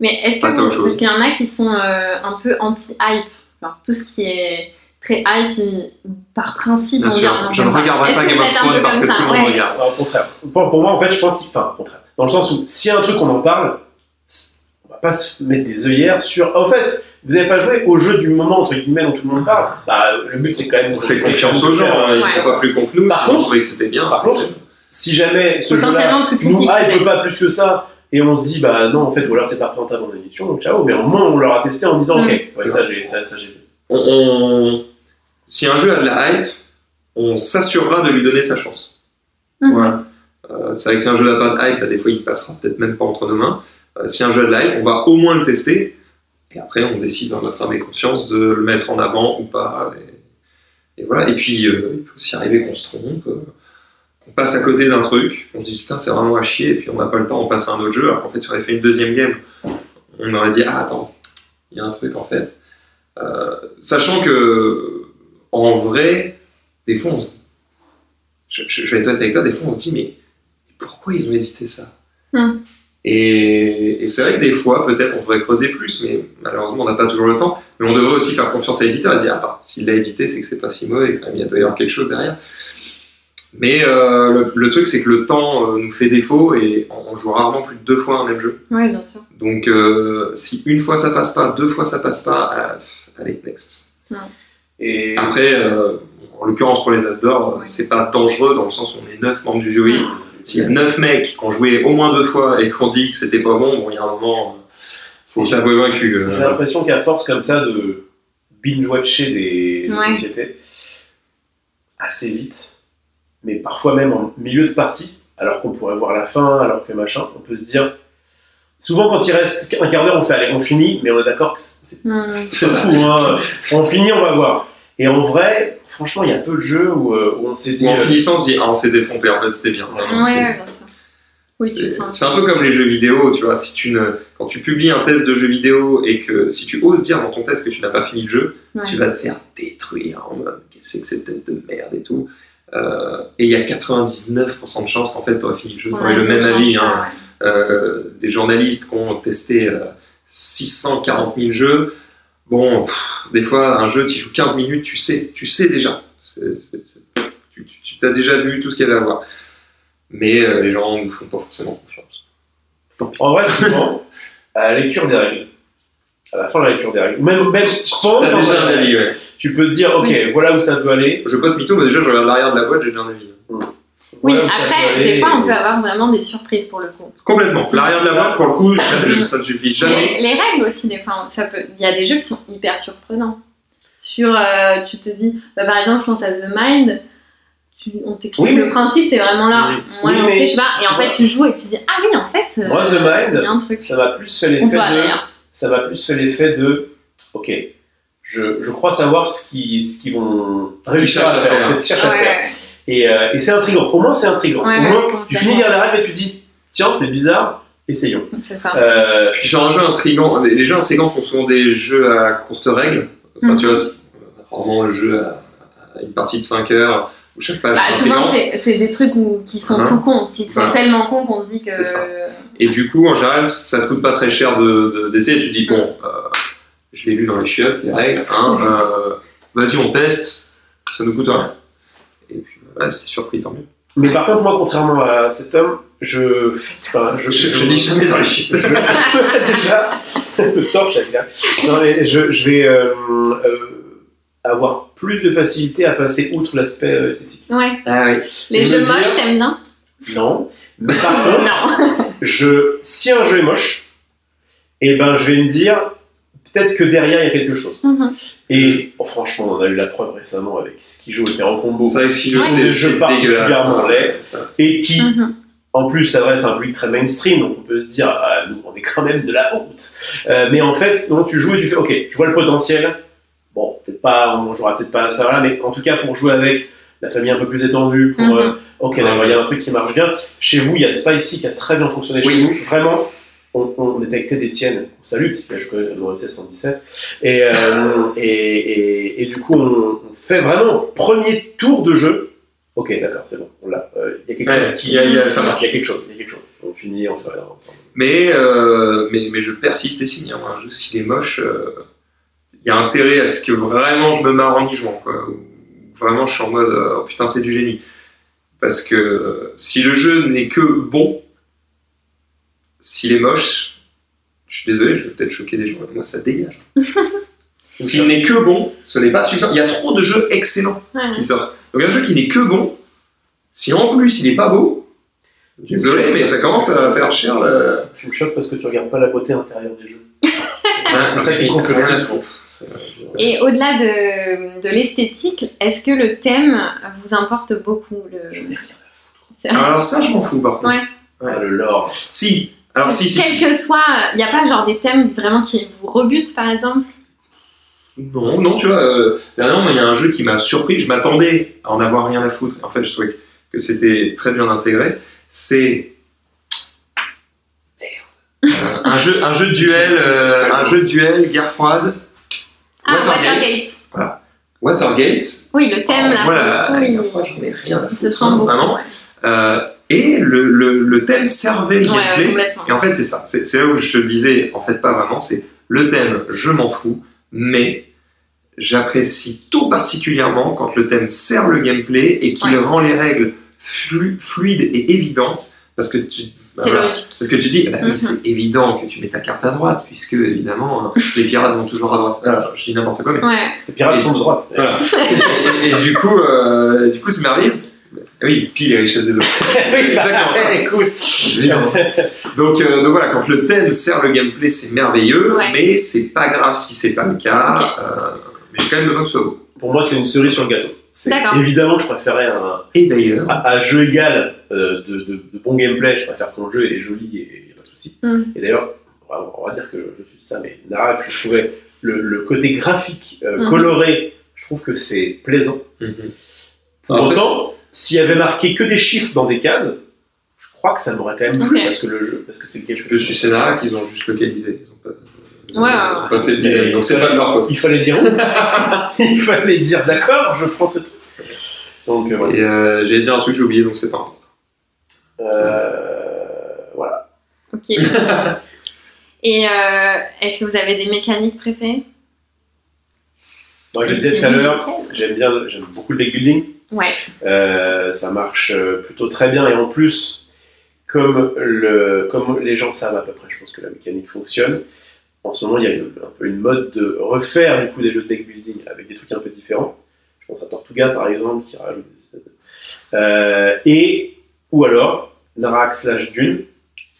Mais est-ce que vous- parce qu'il y en a qui sont euh, un peu anti-hype, Alors, tout ce qui est très hype, par principe, bien on sûr, je ne regarderai pas Game of Thrones parce que tout le monde Ouais. regarde. Alors, au contraire. Pour, pour moi, en fait, je pense qu'il. Enfin, au contraire. Dans le sens où, si un truc on en parle, on va pas se mettre des œillères sur. Au fait, vous n'avez pas joué au jeu du moment, entre guillemets, dont tout le monde parle. Bah, le but, c'est quand même. On fait confiance aux gens, hein, ils Ouais. sont pas plus cons que nous. Par si on contre- trouvait que c'était bien. par contre, Si jamais ce jeu-là plus nous hype pas plus que ça, et on se dit, bah non, en fait, ou alors c'est pas présenté dans l'émission, donc ciao, mais au moins on leur a testé en disant, Mm. ok, ouais, ça j'ai ça, ça, j'ai fait. on, on- si un jeu a de la hype, on s'assurera de lui donner sa chance. Mhm. Voilà. Euh, c'est vrai que si un jeu n'a pas de hype, bah, des fois il passera peut-être même pas entre nos mains. Euh, si un jeu a de la hype, on va au moins le tester, et après on décide dans notre âme et conscience de le mettre en avant ou pas. Et, et voilà. Et puis euh, il peut aussi arriver qu'on se trompe, qu'on passe à côté d'un truc, on se dit putain c'est vraiment à chier, et puis on n'a pas le temps, on passe à un autre jeu. Alors qu'en fait si on avait fait une deuxième game, on aurait dit ah attends, il y a un truc en fait. Euh, sachant que en vrai, des fois on se je, je- je vais être honnête avec toi, des fois on se dit mais pourquoi ils ont édité ça? Hmm. Et, et c'est vrai que des fois, peut-être on devrait creuser plus, mais malheureusement on n'a pas toujours le temps. Mais on devrait aussi faire confiance à l'éditeur et se dire attends, s'il l'a édité, c'est que c'est pas si mauvais, quand même, il doit y avoir quelque chose derrière. Mais euh, le, le truc, c'est que le temps euh, nous fait défaut et on, on joue rarement plus de deux fois un même jeu. Oui, bien sûr. Donc euh, si une fois ça passe pas, deux fois ça passe pas, euh, allez, next. Et Après, euh, en l'occurrence pour les As d'or, Ouais. c'est pas dangereux dans le sens où on est neuf membres du jury. S'il y a neuf mecs qui ont joué au moins deux fois et qu'on dit que c'était pas bon, bon, il y a un moment, euh, faut s'avouer vaincu. euh. J'ai l'impression qu'à force comme ça de binge-watcher des jeux de Ouais. société, assez vite, mais parfois même en milieu de partie, alors qu'on pourrait voir la fin, alors que machin, on peut se dire. Souvent, quand il reste un quart d'heure, on fait allez, on finit, mais on est d'accord que c'est fou, hein. On finit, on va voir. Et en vrai, franchement, il y a peu de jeux où, euh, où on s'est dit. Ou en euh, finissant, on se dit ah, on s'était trompé, en fait c'était bien. Ouais, Non, ouais, bien sûr. Oui, tu C'est un peu comme les jeux vidéo, tu vois. Si tu ne, quand tu publies un test de jeu vidéo et que si tu oses dire dans ton test que tu n'as pas fini le jeu, Ouais. tu vas te faire détruire en mode qu'est-ce que c'est que ce test de merde et tout. Euh, et il y a 99% de chances en fait t'aurais fini le jeu, On t'aurais le même avis. hein. Euh, des journalistes qui ont testé euh, 640 000 jeux. Bon, pff, des fois, un jeu, tu joues 15 minutes, tu sais, tu sais déjà. C'est- c'est- c'est- tu tu- tu t'as déjà vu tout ce qu'il y avait à voir. Mais euh, les gens ne font pas forcément confiance. En vrai, souvent, à la lecture des règles, à la fin de la lecture des règles, même, même pendant T'as que déjà un as- avis, ouais. Tu peux te dire, ok, Oui. voilà où ça peut aller. Je veux pas de mytho, mais déjà, je regarde l'arrière de la boîte, j'ai déjà un avis. Oui, voilà après, des fois, on peut avoir vraiment des surprises pour le coup. Complètement. L'arrière de la boîte, pour le coup, ça, ça ne suffit jamais. Les, les règles aussi, des fois, ça peut. Il y a des jeux qui sont hyper surprenants. Sur, euh, tu te dis, bah, par exemple, je pense à The Mind. Tu, on t'explique Oui, le principe, t'es vraiment là. Oui. Ok, mais je sais pas. Et tu en vois- fait, tu joues et tu dis, ah oui, en fait, euh, Moi, The il y Mind, a un truc. ça m'a plus fait l'effet de. Ça m'a plus fait l'effet de. Ok, je, je crois savoir ce qu'ils vont réussir à faire, faire. ce qu'ils cherchent à faire. Ouais, Et, euh, et c'est intriguant. Au moins, c'est intriguant. ouais, Au moins, ouais, tu finis de lire la règle et tu te dis, tiens, c'est bizarre, essayons. C'est ça. Euh, Puis sur un jeu intrigant, les les jeux intrigants sont souvent des jeux à courte règle. Enfin, Mhm. tu vois, rarement un jeu à, à une partie de 5 heures où chaque page Bah, souvent, c'est des trucs où- qui sont Hein tout cons. Ils sont Voilà. tellement cons qu'on se dit que. Ça. Et du coup, en général, ça te coûte pas très cher de- de- d'essayer. tu te dis, bon, euh, je l'ai lu dans les chiottes, les règles, hein, euh, vas-y, on teste, ça nous coûte rien. Et puis voilà, j'étais surpris, tant mieux. Mais par contre, moi, contrairement à cet homme, je. Enfin, je, Je- je lis jamais dans les chiffres. Je, je- déjà, le torche, là. Non, mais je, je vais euh, euh, avoir plus de facilité à passer outre l'aspect euh, esthétique. Ouais. Ah oui. Les jeux dire- moches, t'aimes bien? Non. Mais par contre, je, si un jeu est moche, eh ben, je vais me dire peut-être que derrière il y a quelque chose. Mhm. Et oh, franchement, on a eu la preuve récemment avec Skijo et en combo. C'est vrai que si je Ouais. sais, Des jeux c'est particulièrement dégueulasse. laids. Ça- Et qui, Mhm. en plus, ça c'est un public très mainstream, donc on peut se dire, ah, nous, on est quand même de la honte. Euh, mais en fait, donc tu joues et tu fais, ok, je vois le potentiel. Bon, peut-être pas, on jouera peut-être pas à ça là, mais en tout cas, pour jouer avec la famille un peu plus étendue, pour, Mhm. euh, ok, d'accord, il y a un truc qui marche bien. Chez vous, il y a Spicy qui a très bien fonctionné chez Oui. nous. Vraiment, on, on était avec Ted Etienne, on salue, parce que je connais l'OSS 117. Et, euh, et, et, et du coup, on, on fait vraiment premier tour de jeu. Ok, d'accord, c'est bon, on l'a. Euh, Il y a quelque Ouais, chose qui. il y a- il y a- ça Il y a quelque chose, il y a quelque chose. On finit, on fait ensemble. Mais, euh, mais, mais je persiste et signe. hein. Un jeu, s'il est moche, euh, il y a intérêt à ce que vraiment je me marre en y jouant. Quoi. Vraiment, je suis en mode oh, putain, c'est du génie. Parce que si le jeu n'est que bon, s'il est moche, je suis désolé, je vais peut-être choquer des gens, mais moi ça dégage. S'il n'est que bon, ce n'est pas suffisant. Il y a trop de jeux excellents Ouais. qui sortent. Donc un jeu qui n'est que bon, si en plus il n'est pas beau, désolé, mais ça commence à faire cher. le- Tu me choques parce que tu regardes pas la beauté intérieure des jeux. C'est ça qui compte rien à. Et au-delà de, de l'esthétique, est-ce que le thème vous importe beaucoup le... Je n'ai rien à foutre. Alors ça, je m'en fous par contre. Ouais. Ah, le lore. Si, alors si. Quel si. que soit, il n'y a pas genre des thèmes vraiment qui vous rebutent par exemple? Non, non, tu vois, euh, dernièrement, il y a un jeu qui m'a surpris, je m'attendais à en avoir rien à foutre. En fait, je trouvais que c'était très bien intégré. C'est. Merde. Euh, un, jeu, un jeu de duel, euh, un jeu de duel, guerre froide, Ah, Watergate. Watergate. Watergate. Oui, le thème là, Ah, voilà, coup, la il- guerre froide, j'en ai rien à il se foutre, sent hein, beaucoup. vraiment. ouais. Et le, le, le thème servait le Ouais, gameplay. Et en fait, c'est ça. C'est c'est là où je te disais, en fait, pas vraiment. C'est le thème, je m'en fous, mais j'apprécie tout particulièrement quand le thème sert le gameplay et qu'il Ouais. rend les règles flu- fluides et évidentes. Parce que tu. bah C'est voilà. logique. Parce que tu dis, bah Mhm. c'est évident que tu mets ta carte à droite, puisque évidemment, les pirates vont toujours à droite. Alors, je dis n'importe quoi, mais Ouais. Les pirates Et- sont de droite. voilà. et, et du coup, euh, du coup, c'est merveilleux. Oui, puis les richesses des autres. Oui, Exactement ça. Écoute. Évidemment. donc, euh, donc voilà, quand le thème sert le gameplay, c'est merveilleux, Ouais. mais c'est pas grave si c'est pas le cas. euh, mais j'ai quand même besoin que ce soit beau. Pour moi, c'est une cerise sur le gâteau. Évidemment, que je préférais un. Et d'ailleurs, À, à jeu égal euh, de, de, de bon gameplay, je préfère quand le jeu est joli et il n'y a pas de souci. Mm. Et d'ailleurs, on va, on va dire que je suis ça, mais Narak, je trouvais le, le côté graphique, euh, Mhm. coloré, je trouve que c'est plaisant. Pour Alors, autant, s'il y avait marqué que des chiffres dans des cases, je crois que ça m'aurait quand même plu parce que le jeu, parce que c'est quelque chose. je suis scénario qu'ils ont juste localisé. Ils ont pas, Ouais, fait le design, donc c'est pas de leur faute. Il fallait dire où? Il fallait dire d'accord, je prends ce truc. Donc euh, voilà. Et euh, j'allais dire un truc que j'ai oublié, donc c'est pas important. Euh, voilà. Ok. Et euh, est-ce que vous avez des mécaniques préférées? Moi, je disais tout à l'heure, j'aime bien, j'aime beaucoup le deck building. Ouais. Euh, ça marche euh, plutôt très bien et en plus, comme, le, comme les gens savent à peu près, je pense que la mécanique fonctionne. En ce moment, il y a une- un peu une mode de refaire du coup des jeux de deck building avec des trucs un peu différents. Je pense à Tortuga par exemple qui rajoute des Euh, et ou alors Narak slash Dune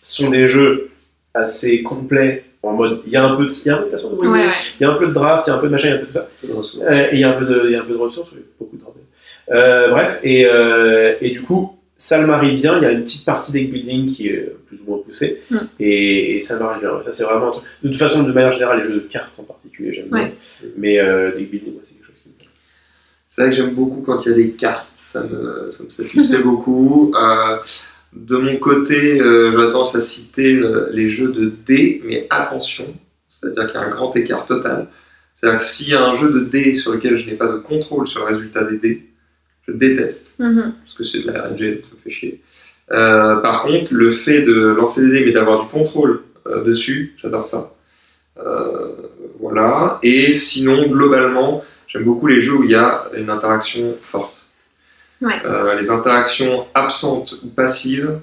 sont des jeux assez complets en mode il y a un peu de, il y a un peu de façon de Ouais, ouais. il y a un peu de draft, il y a un peu de machin, il y a un peu de ça. Euh, et il y a un peu de, il y a un peu de ressources, beaucoup de. Euh, bref, et, euh, et du coup, ça le marie bien. Il y a une petite partie deck building qui est plus ou moins poussée, Mm. et, et ça marche bien. Ça, c'est vraiment un truc. De toute façon, de manière générale, les jeux de cartes en particulier, j'aime bien. Mais euh, deck building, c'est quelque chose qui me plaît. C'est vrai que j'aime beaucoup quand il y a des cartes, ça me, ça me satisfait beaucoup. Euh, de mon côté, euh, tendance à citer euh, les jeux de dés, mais attention, c'est-à-dire qu'il y a un grand écart total. C'est-à-dire que s'il y a un jeu de dés sur lequel je n'ai pas de contrôle sur le résultat des dés, je déteste, Mhm. parce que c'est de la RNG, donc ça me fait chier. Euh, par contre, le fait de lancer des dés, mais d'avoir du contrôle euh, dessus, j'adore ça. Voilà. Et sinon, globalement, j'aime beaucoup les jeux où il y a une interaction forte. Ouais. Euh, les interactions absentes ou passives,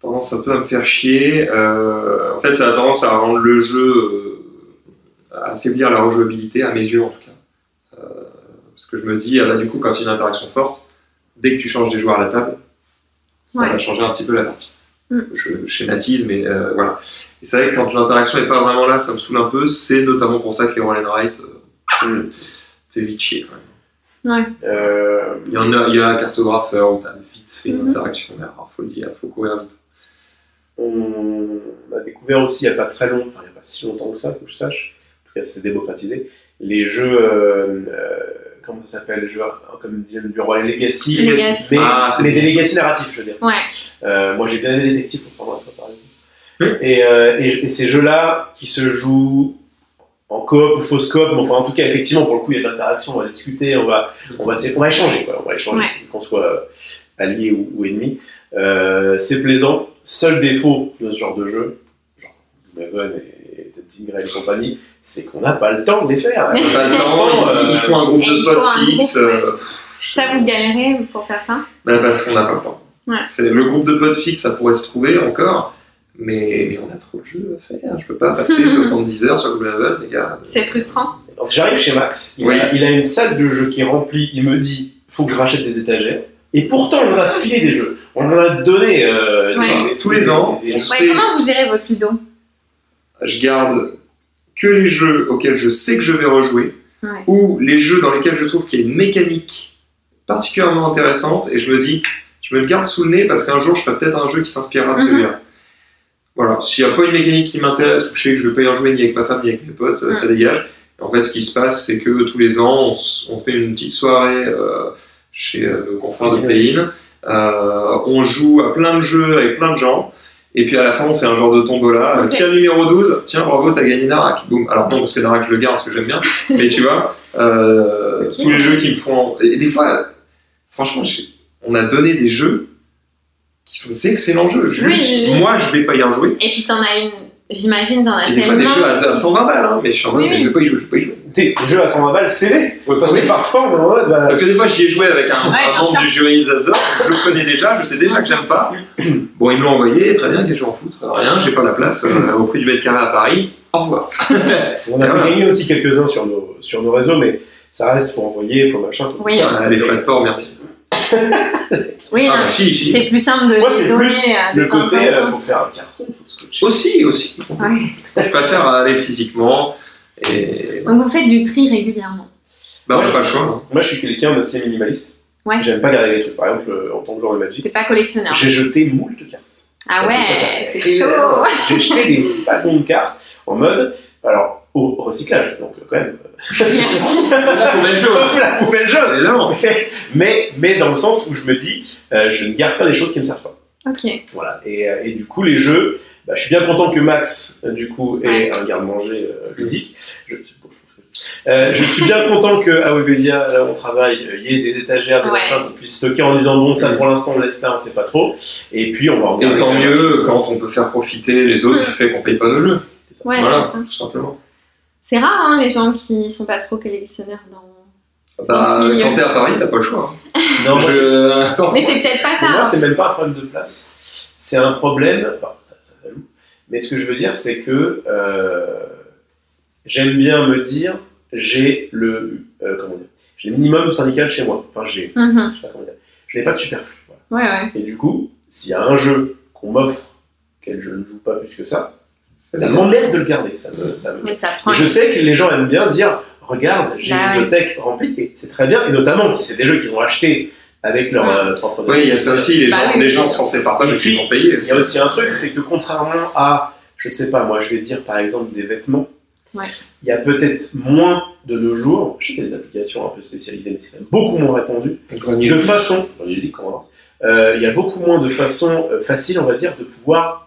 tendance un peu à me faire chier. Euh, en fait, ça a tendance à rendre le jeu, euh, à affaiblir la rejouabilité, à mes yeux en tout cas. Euh, parce que je me dis, ah bah, du coup, quand il y a une interaction forte, dès que tu changes des joueurs à la table, ça Ouais. va changer un petit peu la partie. Mm. Je schématise, mais euh, voilà. Et c'est vrai que quand l'interaction n'est pas vraiment là, ça me saoule un peu. C'est notamment pour ça que les roll and write euh, Mm. fait vite chier. quand même. Ouais. Euh, Il y en a, il y a un cartographeur où t'as vite fait une Mhm. interaction, mais alors faut le dire, faut courir vite. on a découvert aussi il n'y a pas très longtemps, enfin il n'y a pas si longtemps que ça, que je sache, en tout cas c'est démocratisé, les jeux, euh, euh, comment ça s'appelle, les jeux euh, comme dit du roi Legacy, Legacy. mais, Ah, mais des legacy narratifs, je veux dire. Ouais. Euh, moi j'ai bien aimé Détective, pour prendre un peu par exemple. Euh, et, et ces jeux-là qui se jouent en coop ou fausse coop, mais enfin en tout cas effectivement pour le coup il y a de l'interaction, on va discuter, on va, on va, on va échanger, quoi, on va échanger, Ouais. qu'on soit allié ou, ou ennemi. Euh, c'est plaisant. Seul défaut de ce genre de jeu, genre Maven et Ted Grey et compagnie, c'est qu'on n'a pas le temps de les faire. Pas le temps, Euh, il faut un groupe et de potes fixe. euh, Ça, vous galérez pour faire ça? Bah, parce qu'on n'a pas le temps. Ouais. C'est- Le groupe de potes fixe, ça pourrait se trouver encore, mais, mais on a trop de jeux à faire. Je peux pas passer 70 heures sur Gloomhaven, les gars. C'est frustrant. Donc j'arrive chez Max, il, Oui. a, il a une salle de jeux qui est remplie, il me dit faut que je rachète des étagères. Et pourtant on en a filé des jeux, on en a donné euh, Ouais. Tous les ans, on Ouais, fait- comment vous gérez votre ludo? Je garde que les jeux auxquels je sais que je vais rejouer, Ouais. ou les jeux dans lesquels je trouve qu'il y a une mécanique particulièrement intéressante, et je me dis, je me le garde sous le nez parce qu'un jour je ferai peut-être un jeu qui s'inspirera de Mhm. celui-là. Voilà, s'il n'y a pas une mécanique qui m'intéresse, ou je sais que je vais pas y en jouer ni avec ma femme ni avec mes potes, euh, ça dégage. Et en fait, ce qui se passe, c'est que tous les ans, on, fait une petite soirée euh, chez euh, nos confrères de Play-In. Euh, on joue à plein de jeux avec plein de gens. Et puis à la fin, on fait un genre de tombola. Ok. Tiens, numéro 12, tiens, bravo, t'as gagné Narak. Boum. Alors non, parce que Narak, je le garde parce que j'aime bien. mais tu vois, euh, tous les jeux qui me font. Et des fois, franchement, on a donné des jeux des excellents jeux. Juste, Oui, oui, oui. moi, je vais pas y rejouer. Et puis t'en as une, j'imagine, t'en as Et des fois, tellement. des jeux à, à 120 balles, hein, mais je suis en mode, Oui, oui. je vais pas y jouer, je vais pas y jouer. des, jeux à 120 balles scellés. Parce que en mode bah, Parce que des fois, j'y ai joué avec un, Ouais, un membre du jury de Zazdor, je le connais déjà, je sais déjà que j'aime pas. Bon, ils me l'ont envoyé, très bien, qu'est-ce que je m'en fous Rien, j'ai pas la place, euh, au prix du mètre carré à Paris, au revoir. On a fait voilà. gagner aussi quelques-uns sur nos, sur nos réseaux, mais ça reste, faut envoyer, faut machin, faut Oui. tout ça. Ah, les frais de port, merci. Oui, Ah, non, bah, si, si. c'est plus simple de. Moi, c'est plus à des Le côté, copains. euh, faut faire un carton, faut scotcher. Aussi, aussi. Ouais. Je préfère aller physiquement, et. Donc vous faites du tri régulièrement. Bah, on n'a pas le choix. hein. Moi, je suis quelqu'un d'assez minimaliste. Ouais. J'aime pas garder les trucs. Par exemple, euh, en tant que joueur de Magic, T'es pas collectionneur. j'ai jeté moult cartes. Ah Ça, ouais, c'est chaud. J'ai jeté des wagons de cartes en mode, alors, au recyclage, donc euh, quand même. Merci. La poubelle jaune. la poubelle jaune Évidemment. mais, mais dans le sens où je me dis, euh, je ne garde pas des choses qui me servent pas. Ok. Voilà. Et, euh, et du coup, les jeux, bah, je suis bien content que Max, euh, du coup, ait Ouais. un garde-manger euh, ludique. Je, euh, je suis bien content que à Webedia, là où on travaille, euh, il y ait des étagères, des Ouais. machins qu'on puisse stocker en disant bon, ça pour l'instant on laisse là, on sait pas trop. Et puis on va Et regarder. tant mieux quand on peut faire profiter les autres du fait qu'on paye pas nos jeux. Ouais, voilà, tout simplement. C'est rare, hein, les gens qui sont pas trop collectionneurs dans. Bah, ce milieu. quand t'es à Paris, t'as pas le choix. hein. Non, moi, Je... Attends. Mais c'est peut-être pas pour ça. moi, hein. c'est même pas un problème de place. C'est un problème. Enfin, ça, ça lourd. Mais ce que je veux dire, c'est que euh, j'aime bien me dire j'ai le euh, comment dire, j'ai le minimum syndical chez moi. Enfin, j'ai, je sais pas comment dire, je n'ai pas de superflu. voilà. Ouais, ouais. Et du coup, s'il y a un jeu qu'on m'offre, auquel je ne joue pas plus que ça, ça m'emmerde de le garder. Ça me, ça me... Oui, ça prend. Et je sais que les gens aiment bien dire regarde, j'ai Bah une oui. bibliothèque remplie, et c'est très bien, et notamment si c'est des jeux qu'ils ont achetés avec leur Ouais. euh, propre Oui, il y a ça aussi, les Bah gens, oui, les gens s'en séparent pas parce qu'ils ont payé. Il y a aussi un truc, c'est que contrairement à, je sais pas, moi je vais dire par exemple des vêtements, Ouais. il y a peut-être moins de nos jours, je sais qu'il y a des applications un peu spécialisées, mais c'est quand même beaucoup moins répandu, de façon, euh, il y a beaucoup moins de façons euh, faciles, on va dire, de pouvoir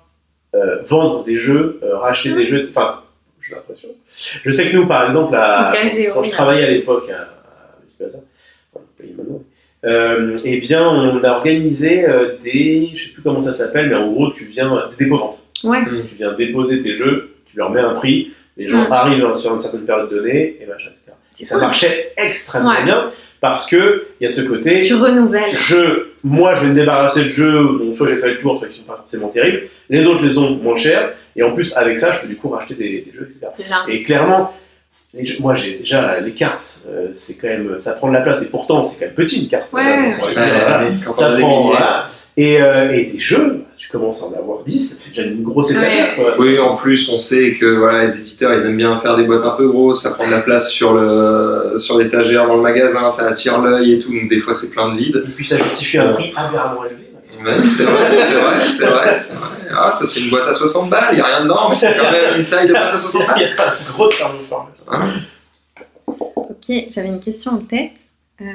euh, vendre des jeux, euh, racheter des jeux, enfin, j'ai l'impression. Je sais que nous, par exemple, à- quand je travaillais à l'époque à, euh, eh bien, on a organisé euh, des, je sais plus comment ça s'appelle, mais en gros, tu viens des dépôts-ventes. Ouais. Tu viens déposer tes jeux, tu leur mets un prix, les gens Mm. arrivent sur une certaine période donnée, et machin, etc. Et ça marchait extrêmement Ouais. bien parce que il y a ce côté. Tu renouvelles. Je, moi, je vais me débarrasser de jeux dont soit j'ai fait le tour, soit qui sont pas forcément terribles. Les autres les ont moins cher. Et en plus, avec ça, je peux du coup racheter des, des jeux, etc. C'est ça. Et clairement, les jeux- moi, j'ai déjà les cartes. euh, c'est quand même, ça prend de la place. Et pourtant, c'est quand même petit une carte. Ouais. Ça prend- dire, Ouais, voilà. Ça voilà. Et, euh, et des jeux, tu commences à en avoir 10, ça fait déjà une grosse étagère. Oui, en plus, on sait que voilà, les éditeurs, ils aiment bien faire des boîtes un peu grosses, ça prend de la place sur le sur l'étagère dans le magasin, ça attire l'œil et tout, donc des fois c'est plein de vide. Et puis ça justifie un prix aberramment élevé. C'est vrai, c'est vrai, c'est vrai, c'est vrai. Ah, ça c'est une boîte à 60 balles, il n'y a rien dedans, mais c'est quand même une taille de boîte à 60 Il y balles. a un gros thermoforme. Hein Ok, j'avais une question en tête. Euh,